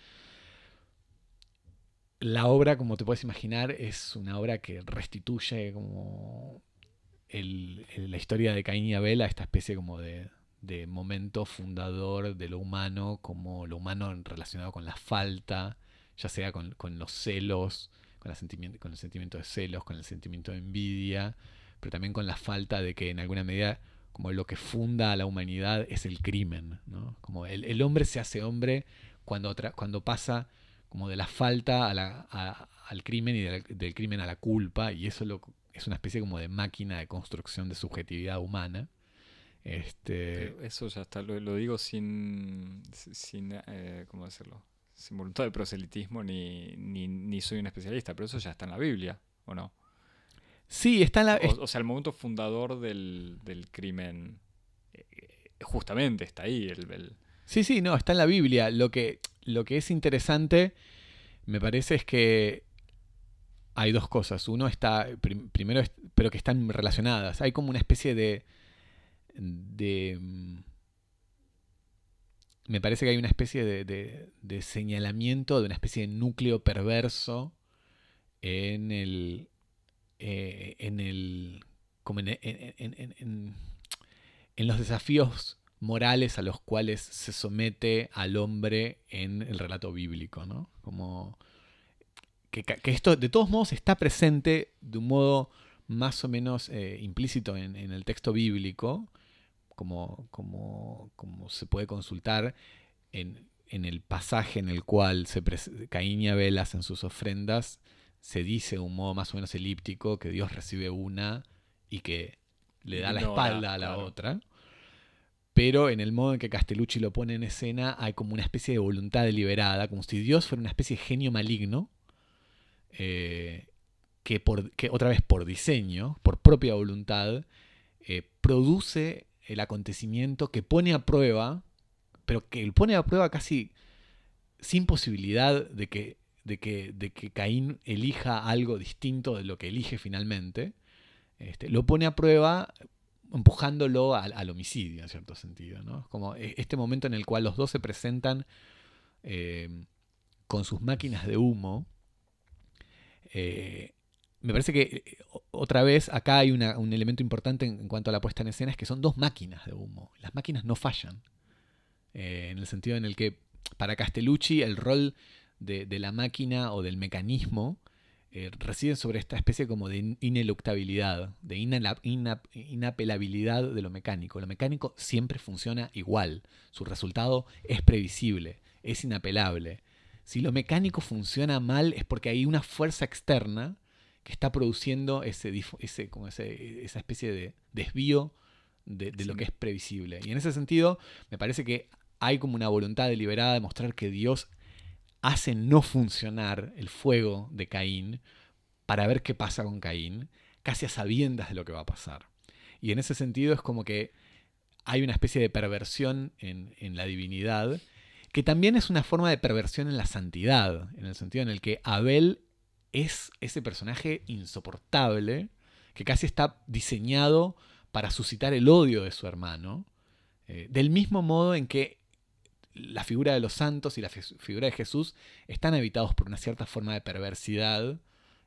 La obra, como te puedes imaginar, es una obra que restituye como la historia de Caín y Abel a esta especie como de, momento fundador de lo humano, como lo humano relacionado con la falta, ya sea con los celos, con, el sentimiento, con el sentimiento de celos, con el sentimiento de envidia, pero también con la falta de que en alguna medida como lo que funda a la humanidad es el crimen, ¿no? Como el, hombre se hace hombre cuando pasa como de la falta a la, al crimen y del, crimen a la culpa, y eso lo, es una especie como de máquina de construcción de subjetividad humana. Este... eso ya está, lo, digo sin, sin eh, ¿cómo decirlo? sin voluntad de proselitismo ni, ni, soy un especialista, pero eso ya está en la Biblia, ¿o no? Sí, está en la... O, sea, el momento fundador del, crimen eh, justamente está ahí. El, Sí, sí, no, está en la Biblia. Lo que, lo que es interesante, me parece, es que hay dos cosas. Uno está, primero, pero que están relacionadas. Hay como una especie de... de mm, me parece que hay una especie de, señalamiento de una especie de núcleo perverso en el. Eh, en el. como en, en, los desafíos morales a los cuales se somete al hombre en el relato bíblico, ¿no? Como. Que, esto de todos modos está presente de un modo más o menos eh, implícito en, el texto bíblico, como, como, como se puede consultar en, en, el pasaje en el cual se Caín y Abel hacen sus ofrendas, se dice de un modo más o menos elíptico que Dios recibe una y que le da la espalda a la otra. Pero en el modo en que Castellucci lo pone en escena hay como una especie de voluntad deliberada, como si Dios fuera una especie de genio maligno, eh, que, por, que otra vez por diseño, por propia voluntad, eh, produce el acontecimiento que pone a prueba, pero que pone a prueba casi sin posibilidad de que, de que, de que Caín elija algo distinto de lo que elige finalmente, este, lo pone a prueba empujándolo al, homicidio, en cierto sentido. ¿no? Como e, este momento en el cual los dos se presentan eh, con sus máquinas de humo. Eh, me parece que eh, otra vez acá hay un elemento importante en, cuanto a la puesta en escena, es que son dos máquinas de humo. Las máquinas no fallan. en el sentido en el que para Castellucci el rol de la máquina o del mecanismo eh, residen sobre esta especie como de ineluctabilidad, de inapelabilidad de lo mecánico. Lo mecánico siempre funciona igual, su resultado es previsible, es inapelable. Si lo mecánico funciona mal es porque hay una fuerza externa que está produciendo ese, ese, como ese esa especie de desvío de, lo que es previsible. Y en ese sentido, me parece que hay como una voluntad deliberada de mostrar que Dios hace no funcionar el fuego de Caín para ver qué pasa con Caín, casi a sabiendas de lo que va a pasar. Y en ese sentido es como que hay una especie de perversión en, la divinidad, que también es una forma de perversión en la santidad, en el sentido en el que Abel es ese personaje insoportable, que casi está diseñado para suscitar el odio de su hermano, eh, del mismo modo en que la figura de los santos y la figura de Jesús están habitados por una cierta forma de perversidad,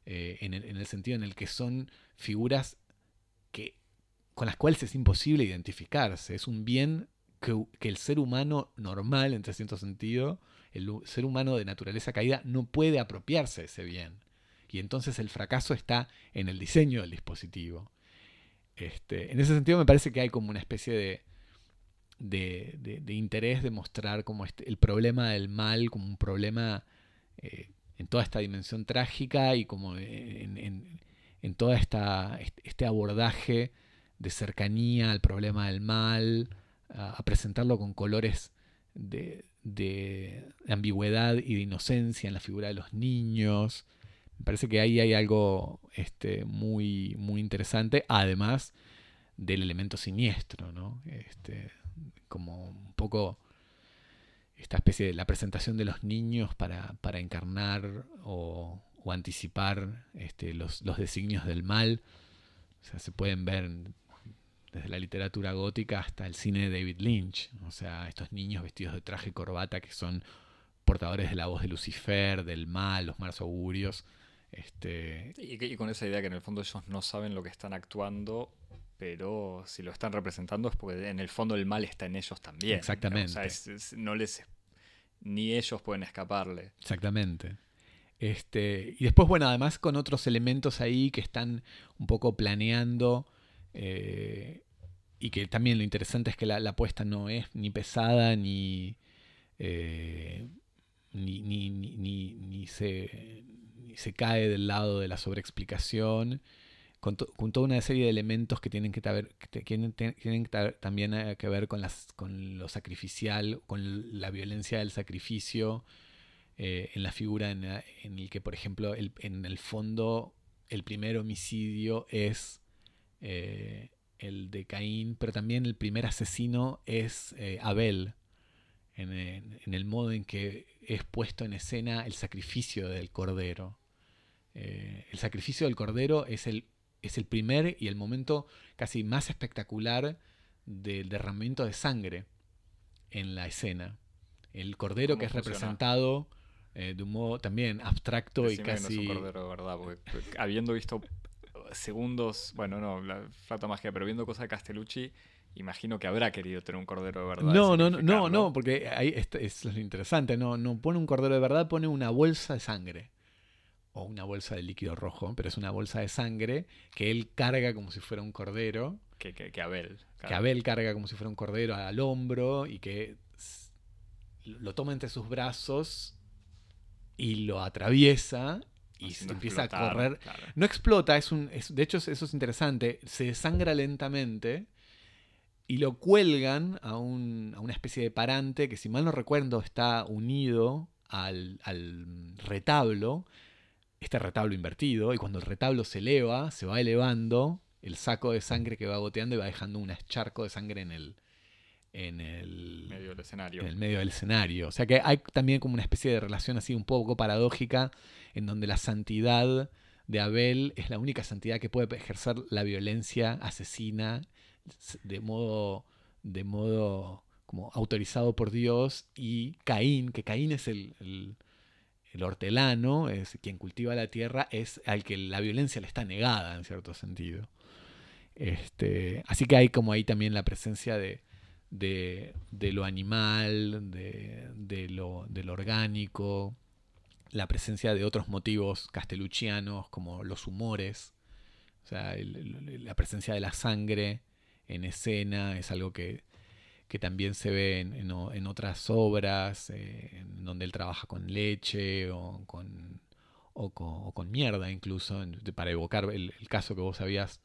eh, en, el, sentido en el que son figuras que, con las cuales es imposible identificarse. Es un bien que, el ser humano normal, en cierto sentido, el ser humano de naturaleza caída, no puede apropiarse de ese bien. Y entonces el fracaso está en el diseño del dispositivo. Este, en ese sentido me parece que hay como una especie de, de, de, interés de mostrar como este, el problema del mal como un problema eh, en toda esta dimensión trágica y como en, en, en todo este abordaje de cercanía al problema del mal, a, presentarlo con colores de, de, ambigüedad y de inocencia en la figura de los niños. Me parece que ahí hay algo este, muy, muy interesante, además del elemento siniestro, ¿no? Este, como un poco esta especie de la presentación de los niños para, encarnar o, anticipar este, los, designios del mal. O sea, se pueden ver desde la literatura gótica hasta el cine de David Lynch. O sea, estos niños vestidos de traje y corbata que son portadores de la voz de Lucifer, del mal, los malos augurios. Este... y, con esa idea que en el fondo ellos no saben lo que están actuando pero si lo están representando es porque en el fondo el mal está en ellos también. Exactamente. O sea, no les, ni ellos pueden escaparle. Exactamente. Este, y después, bueno, además con otros elementos ahí que están un poco planeando eh, y que también lo interesante es que la, apuesta no es ni pesada ni, eh, ni, ni, ni, ni, se, ni se cae del lado de la sobreexplicación con, toda una serie de elementos que tienen que, que tienen, también eh, que ver con, las, con lo sacrificial, con la violencia del sacrificio, eh, en la figura en, el que, por ejemplo, en el fondo el primer homicidio es eh, el de Caín, pero también el primer asesino es Abel, en, el modo en que es puesto en escena el sacrificio del cordero. el sacrificio del cordero es el es el primer y el momento casi más espectacular del derramamiento de sangre en la escena. El cordero que es representado eh, de un modo también abstracto y casi... no es un cordero, ¿verdad? Porque, habiendo visto segundos, bueno, no, la flata magia, pero viendo cosas de Castellucci, imagino que habrá querido tener un cordero de verdad. No, no, no, no, porque ahí es, lo interesante, no, no pone un cordero de verdad, pone una bolsa de sangre o una bolsa de líquido rojo, pero es una bolsa de sangre que él carga como si fuera un cordero. Que, que, Abel. Que Abel carga como si fuera un cordero al hombro y que lo toma entre sus brazos y lo atraviesa y se empieza a correr. No explota, es un, de hecho eso es interesante, se desangra lentamente y lo cuelgan a, un- a una especie de parante que si mal no recuerdo está unido al, al retablo, este retablo invertido, y cuando el retablo se eleva, se va elevando, el saco de sangre que va goteando y va dejando un charco de sangre en el, en el, Medio del escenario. en el medio del escenario. O sea que hay también como una especie de relación así un poco paradójica en donde la santidad de Abel es la única santidad que puede ejercer la violencia asesina de modo de modo como autorizado por Dios y Caín, que Caín es el, el- el hortelano, es quien cultiva la tierra, es al que la violencia le está negada en cierto sentido. Este, así que hay como ahí también la presencia de, de, lo animal, de, de lo, orgánico, la presencia de otros motivos casteluchianos como los humores, o sea, la presencia de la sangre en escena es algo que, que también se ve en, en en otras obras, eh, en donde él trabaja con leche o con, o con, o con mierda incluso, en- para evocar el, el caso que vos habías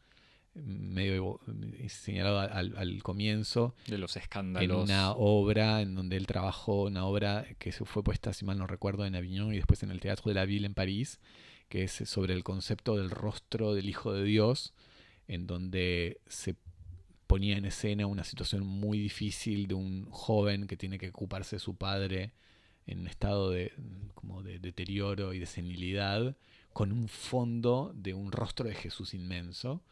medio evo- señalado al, al comienzo, De los en escándalos. una obra en donde él trabajó, una obra que se fue puesta, si mal no recuerdo, en Avignon y después en el Teatro de la Ville en París, que es sobre el concepto del rostro del Hijo de Dios, en donde se ponía en escena una situación muy difícil de un joven que tiene que ocuparse de su padre en estado de, como de deterioro y de senilidad, con un fondo de un rostro de Jesús inmenso,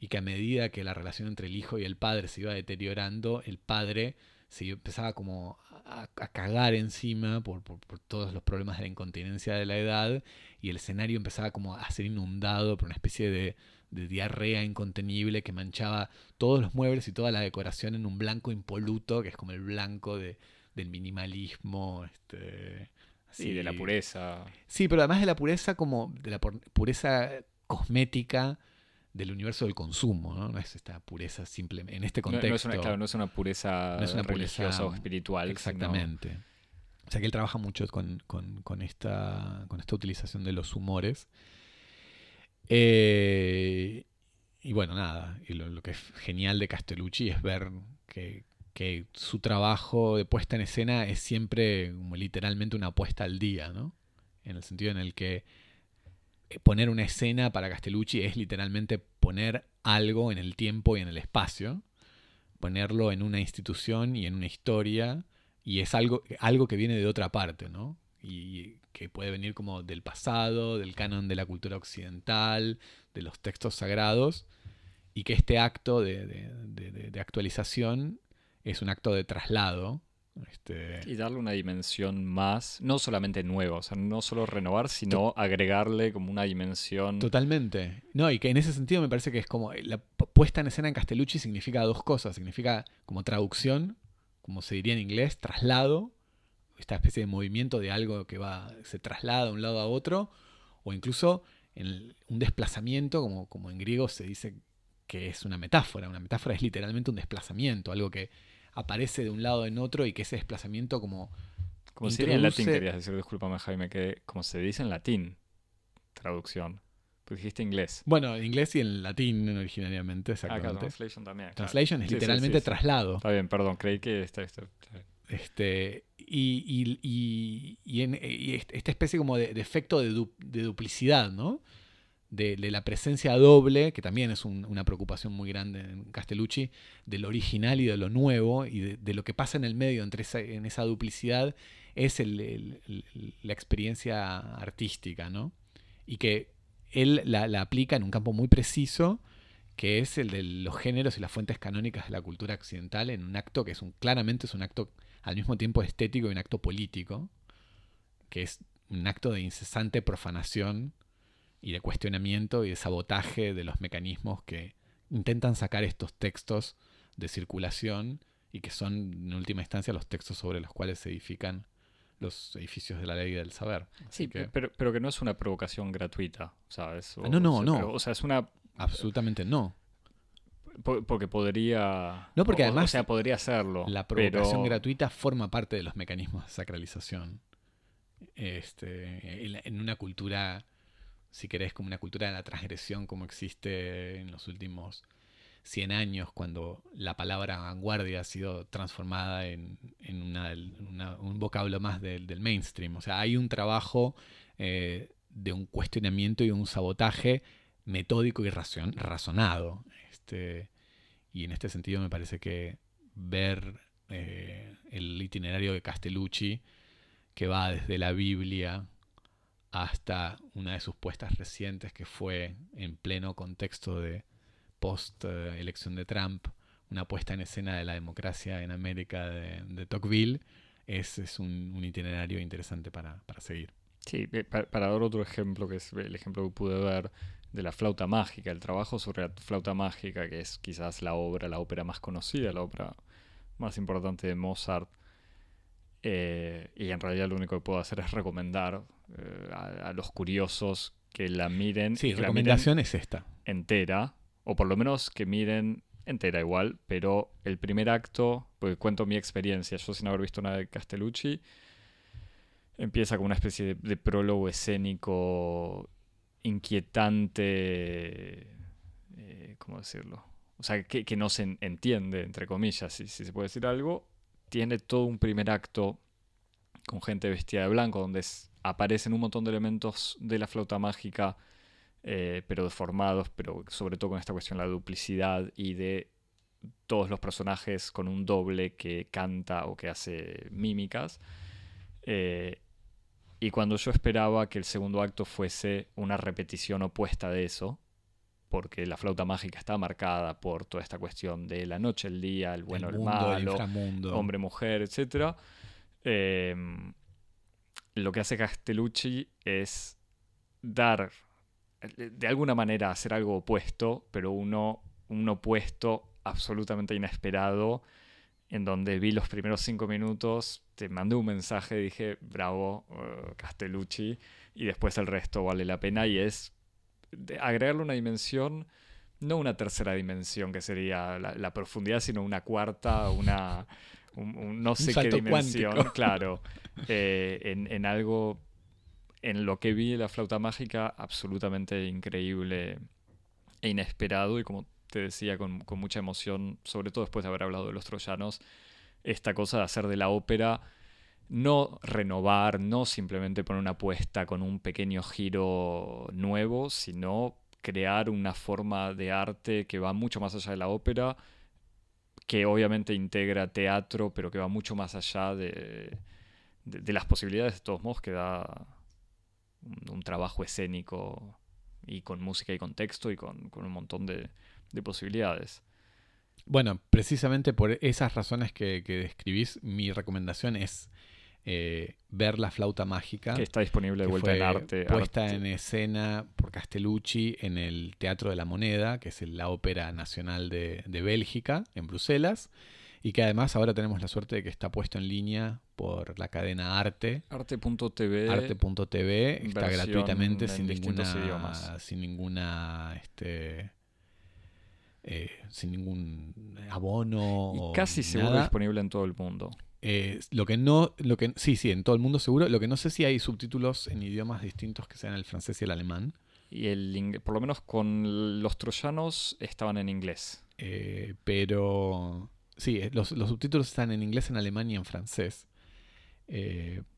y que a medida que la relación entre el hijo y el padre se iba deteriorando, el padre se empezaba como a, a cagar encima por, por- por todos los problemas de la incontinencia de la edad, y el escenario empezaba como a ser inundado por una especie de, de diarrea incontenible que manchaba todos los muebles y toda la decoración en un blanco impoluto, que es como el blanco de, del minimalismo. Este, Sí, de la pureza. Sí, pero además de la pureza como de la pureza cosmética del universo del consumo, ¿no? No es esta pureza simplemente en este contexto. no es una, claro, no es una pureza No es una religiosa pureza- o espiritual. sino- Exactamente. O sea que él trabaja mucho con, con- con esta, con esta utilización de los humores. Eh, y bueno, nada. Y lo, lo que es genial de Castellucci es ver que, que su trabajo de puesta en escena es siempre como literalmente una puesta al día, ¿no? En el sentido en el que poner una escena para Castellucci es literalmente poner algo en el tiempo y en el espacio ponerlo en una institución y en una historia y es algo, algo que viene de otra parte, ¿no? Y que puede venir como del pasado, del canon de la cultura occidental, de los textos sagrados, y que este acto de actualización es un acto de traslado. Este, Y darle una dimensión más, no solamente nueva, o sea, no solo renovar, sino agregarle como una dimensión. Totalmente. No, y que en ese sentido me parece que es como la pu- puesta en escena en Castellucci significa dos cosas. Significa como traducción, como se diría en inglés, traslado, esta especie de movimiento de algo que va, se traslada de un lado a otro, o incluso en el- un desplazamiento, como, como en griego se dice que es una metáfora. Una metáfora es literalmente un desplazamiento, algo que aparece de un lado en otro y que ese desplazamiento como como se diría en latín, introduce- querías decir, discúlpame Jaime, que como se dice en latín, traducción. Pues dijiste inglés. Bueno, en inglés y en latín originariamente, Acá, exactamente. translation también. claro. Translation es Sí, literalmente sí, sí. traslado. Está bien, perdón, creí que está, está- está- Este, y, y- y- y en- y est- esta especie como de, de efecto de, du- de duplicidad, ¿no? De, la presencia doble, que también es un- una preocupación muy grande en Castellucci, del original y de lo nuevo, y de, lo que pasa en el medio entre esa, en esa duplicidad, es la experiencia artística, ¿no? Y que él la, la aplica en un campo muy preciso, que es el de los géneros y las fuentes canónicas de la cultura occidental, en un acto que es un, claramente es un acto al mismo tiempo estético y un acto político, que es un acto de incesante profanación y de cuestionamiento y de sabotaje de los mecanismos que intentan sacar estos textos de circulación y que son en última instancia los textos sobre los cuales se edifican los edificios de la ley del saber. Así Sí, que pero, pero que no es una provocación gratuita, ¿sabes? O- Ah, no, no, o sea, no. pero, o sea, es una... absolutamente no. po- Porque podría... No, porque o- o además sea, podría hacerlo. La provocación pero- gratuita forma parte de los mecanismos de sacralización. Este, en una cultura, si querés, como una cultura de la transgresión como existe en los últimos 100 años cuando la palabra vanguardia ha sido transformada en, un vocablo más del, mainstream. O sea, hay un trabajo eh, de un cuestionamiento y un sabotaje metódico y razonado. Este, y en este sentido me parece que ver eh, el itinerario de Castellucci, que va desde la Biblia hasta una de sus puestas recientes que fue en pleno contexto de post elección de Trump, una puesta en escena de la democracia en América de, Tocqueville, es, es un, itinerario interesante para, seguir. Sí, eh, para, dar otro ejemplo, que es el ejemplo que pude ver de la flauta mágica, el trabajo sobre la flauta mágica, que es quizás la obra, la ópera más conocida, la ópera más importante de Mozart, eh, y en realidad lo único que puedo hacer es recomendar eh, a, los curiosos que la miren. Sí, la recomendación es esta. Entera, o por lo menos que miren entera igual, pero el primer acto, porque cuento mi experiencia, yo sin haber visto nada de Castellucci, empieza con una especie de, prólogo escénico inquietante, eh, ¿cómo decirlo? O sea, que, no se entiende, entre comillas, si se puede decir algo, tiene todo un primer acto con gente vestida de blanco, donde aparecen un montón de elementos de la flauta mágica, eh, pero deformados, pero sobre todo con esta cuestión de la duplicidad y de todos los personajes con un doble que canta o que hace mímicas. Eh, y cuando yo esperaba que el segundo acto fuese una repetición opuesta de eso, porque la flauta mágica está marcada por toda esta cuestión de la noche, el día, el bueno, el, malo, hombre, mujer, etc. lo que hace Castellucci es dar, de alguna manera, hacer algo opuesto, pero uno, un opuesto absolutamente inesperado, en donde vi los primeros cinco minutos, te mandé un mensaje, dije, bravo, uh, Castellucci, y después el resto vale la pena, y es agregarle una dimensión, no una tercera dimensión que sería la, profundidad, sino una cuarta, una no sé qué dimensión, claro, eh, en, algo, en lo que vi la flauta mágica, absolutamente increíble e inesperado y como te decía, con, con mucha emoción, sobre todo después de haber hablado de los troyanos, esta cosa de hacer de la ópera no renovar, no simplemente poner una apuesta con un pequeño giro nuevo, sino crear una forma de arte que va mucho más allá de la ópera, que obviamente integra teatro, pero que va mucho más allá de, las posibilidades de todos modos que da un, trabajo escénico y con música y contexto y con, un montón de, posibilidades. Bueno, precisamente por esas razones que, que describís, mi recomendación es eh, ver la flauta mágica. Que está disponible de vuelta en arte. Puesta en escena por Castellucci en el Teatro de la Moneda, que es la ópera nacional de, Bélgica, en Bruselas. Y que además ahora tenemos la suerte de que está puesto en línea por la cadena Arte. Arte.tv. Arte.tv. Está gratuitamente sin ninguna, sin ninguna. Este, eh, sin ningún abono. Y casi seguro disponible en todo el mundo. Eh, lo que no, lo que sí, sí, en todo el mundo seguro. Lo que no sé si hay subtítulos en idiomas distintos que sean el francés y el alemán. Y el por lo menos con los troyanos estaban en inglés. Eh, pero sí, eh, los, subtítulos están en inglés, en alemán y en francés.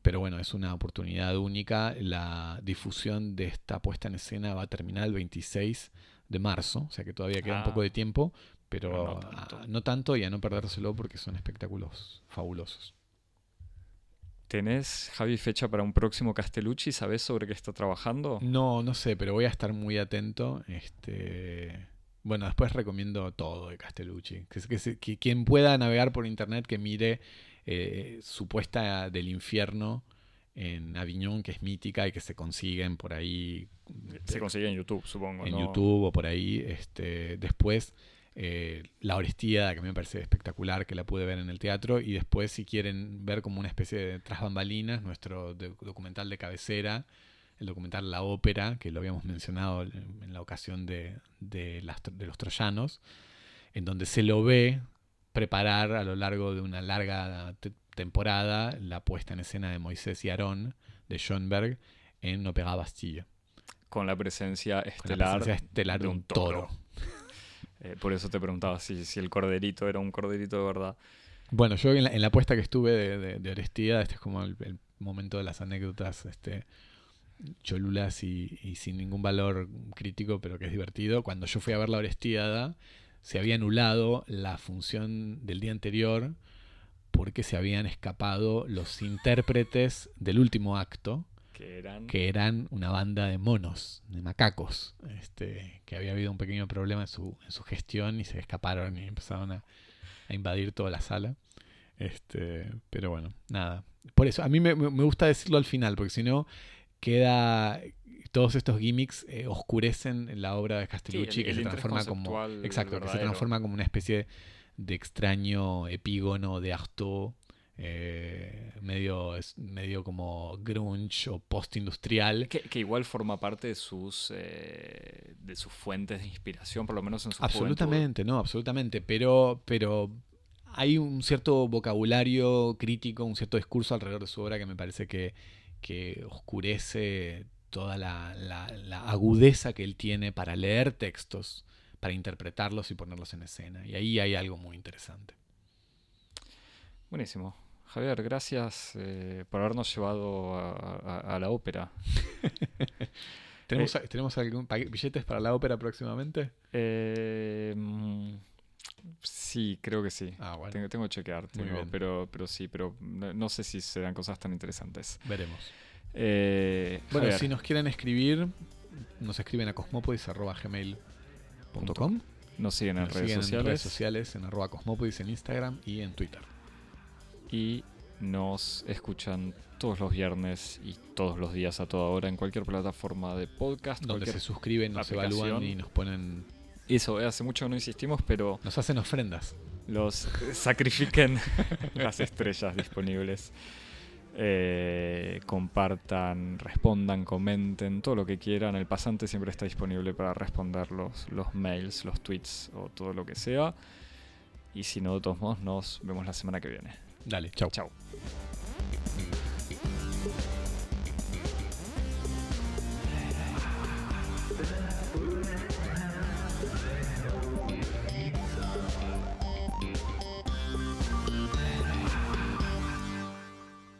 pero bueno, es una oportunidad única. La difusión de esta puesta en escena va a terminar el 26 de marzo, o sea que todavía queda un poco ah. de tiempo pero, no, tanto. y a no perdérselo porque son espectáculos fabulosos. ¿Tenés, Javi, fecha para un próximo Castellucci? ¿Sabés sobre qué está trabajando? No, no sé, pero voy a estar muy atento. Este, bueno, después recomiendo todo de Castellucci. Que, quien pueda navegar por internet que mire eh, su puesta del infierno en Aviñón, que es mítica y que se consiguen por ahí. Se consigue en YouTube, supongo. En YouTube o por ahí. Este, después eh, la Orestiada, que a mí me parece espectacular, que la pude ver en el teatro. Y después, si quieren ver como una especie de tras bambalinas, nuestro documental de cabecera, el documental La Ópera, que lo habíamos mencionado en la ocasión de, de, los troyanos, en donde se lo ve preparar a lo largo de una larga temporada la puesta en escena de Moisés y Aarón de Schoenberg en Opera Bastille. Con la presencia estelar, de un toro. Eh, por eso te preguntaba si, si el corderito era un corderito de verdad. Bueno, yo en la, en la apuesta que estuve de, de, este es como el, el momento de las anécdotas este, cholulas y, y sin ningún valor crítico, pero que es divertido. Cuando yo fui a ver la Orestiada, se había anulado la función del día anterior porque se habían escapado los intérpretes del último acto, Que eran. que eran una banda de monos, de macacos, este, que había habido un pequeño problema en su, en su gestión y se escaparon y empezaron a, a invadir toda la sala. Este, pero bueno, nada. Por eso, a mí me, me- gusta decirlo al final, porque si no, queda. Todos estos gimmicks eh, oscurecen la obra de Castellucci, el- que el se transforma como. Exacto, que se transforma como una especie de extraño epígono de Artaud, eh, medio, es- medio como grunge o post-industrial. Que, que igual forma parte de sus, eh, de sus fuentes de inspiración, por lo menos en su juventud. Absolutamente, no, absolutamente. Pero, pero hay un cierto vocabulario crítico, un cierto discurso alrededor de su obra que me parece que, que oscurece toda la, la- la agudeza que él tiene para leer textos, para interpretarlos y ponerlos en escena. Y ahí hay algo muy interesante. Buenísimo. Javier, gracias eh, por habernos llevado a, a- a la ópera. ¿Tenemos, ¿tenemos algún billetes para la ópera próximamente? Eh, sí, creo que sí. Ah, bueno, Tengo, tengo que chequear, tengo- pero, pero sí, pero no, no sé si se dan cosas tan interesantes. veremos. Eh, Bueno, Javier, si nos quieren escribir, nos escriben a cosmopodis.gmail.com nos siguen en Nos redes siguen sociales, en redes sociales, en arroba cosmopodis en Instagram y en Twitter. Y nos escuchan todos los viernes y todos los días a toda hora en cualquier plataforma de podcast. Donde se suscriben, nos aplicación. evalúan y nos ponen, Eso, eh, hace mucho no insistimos, pero nos hacen ofrendas. los sacrifiquen las estrellas disponibles. Eh, compartan, respondan, comenten, todo lo que quieran. El pasante siempre está disponible para responder los, los mails, los tweets o todo lo que sea. Y si no, de todos modos, nos vemos la semana que viene. Dale, chao. Chao.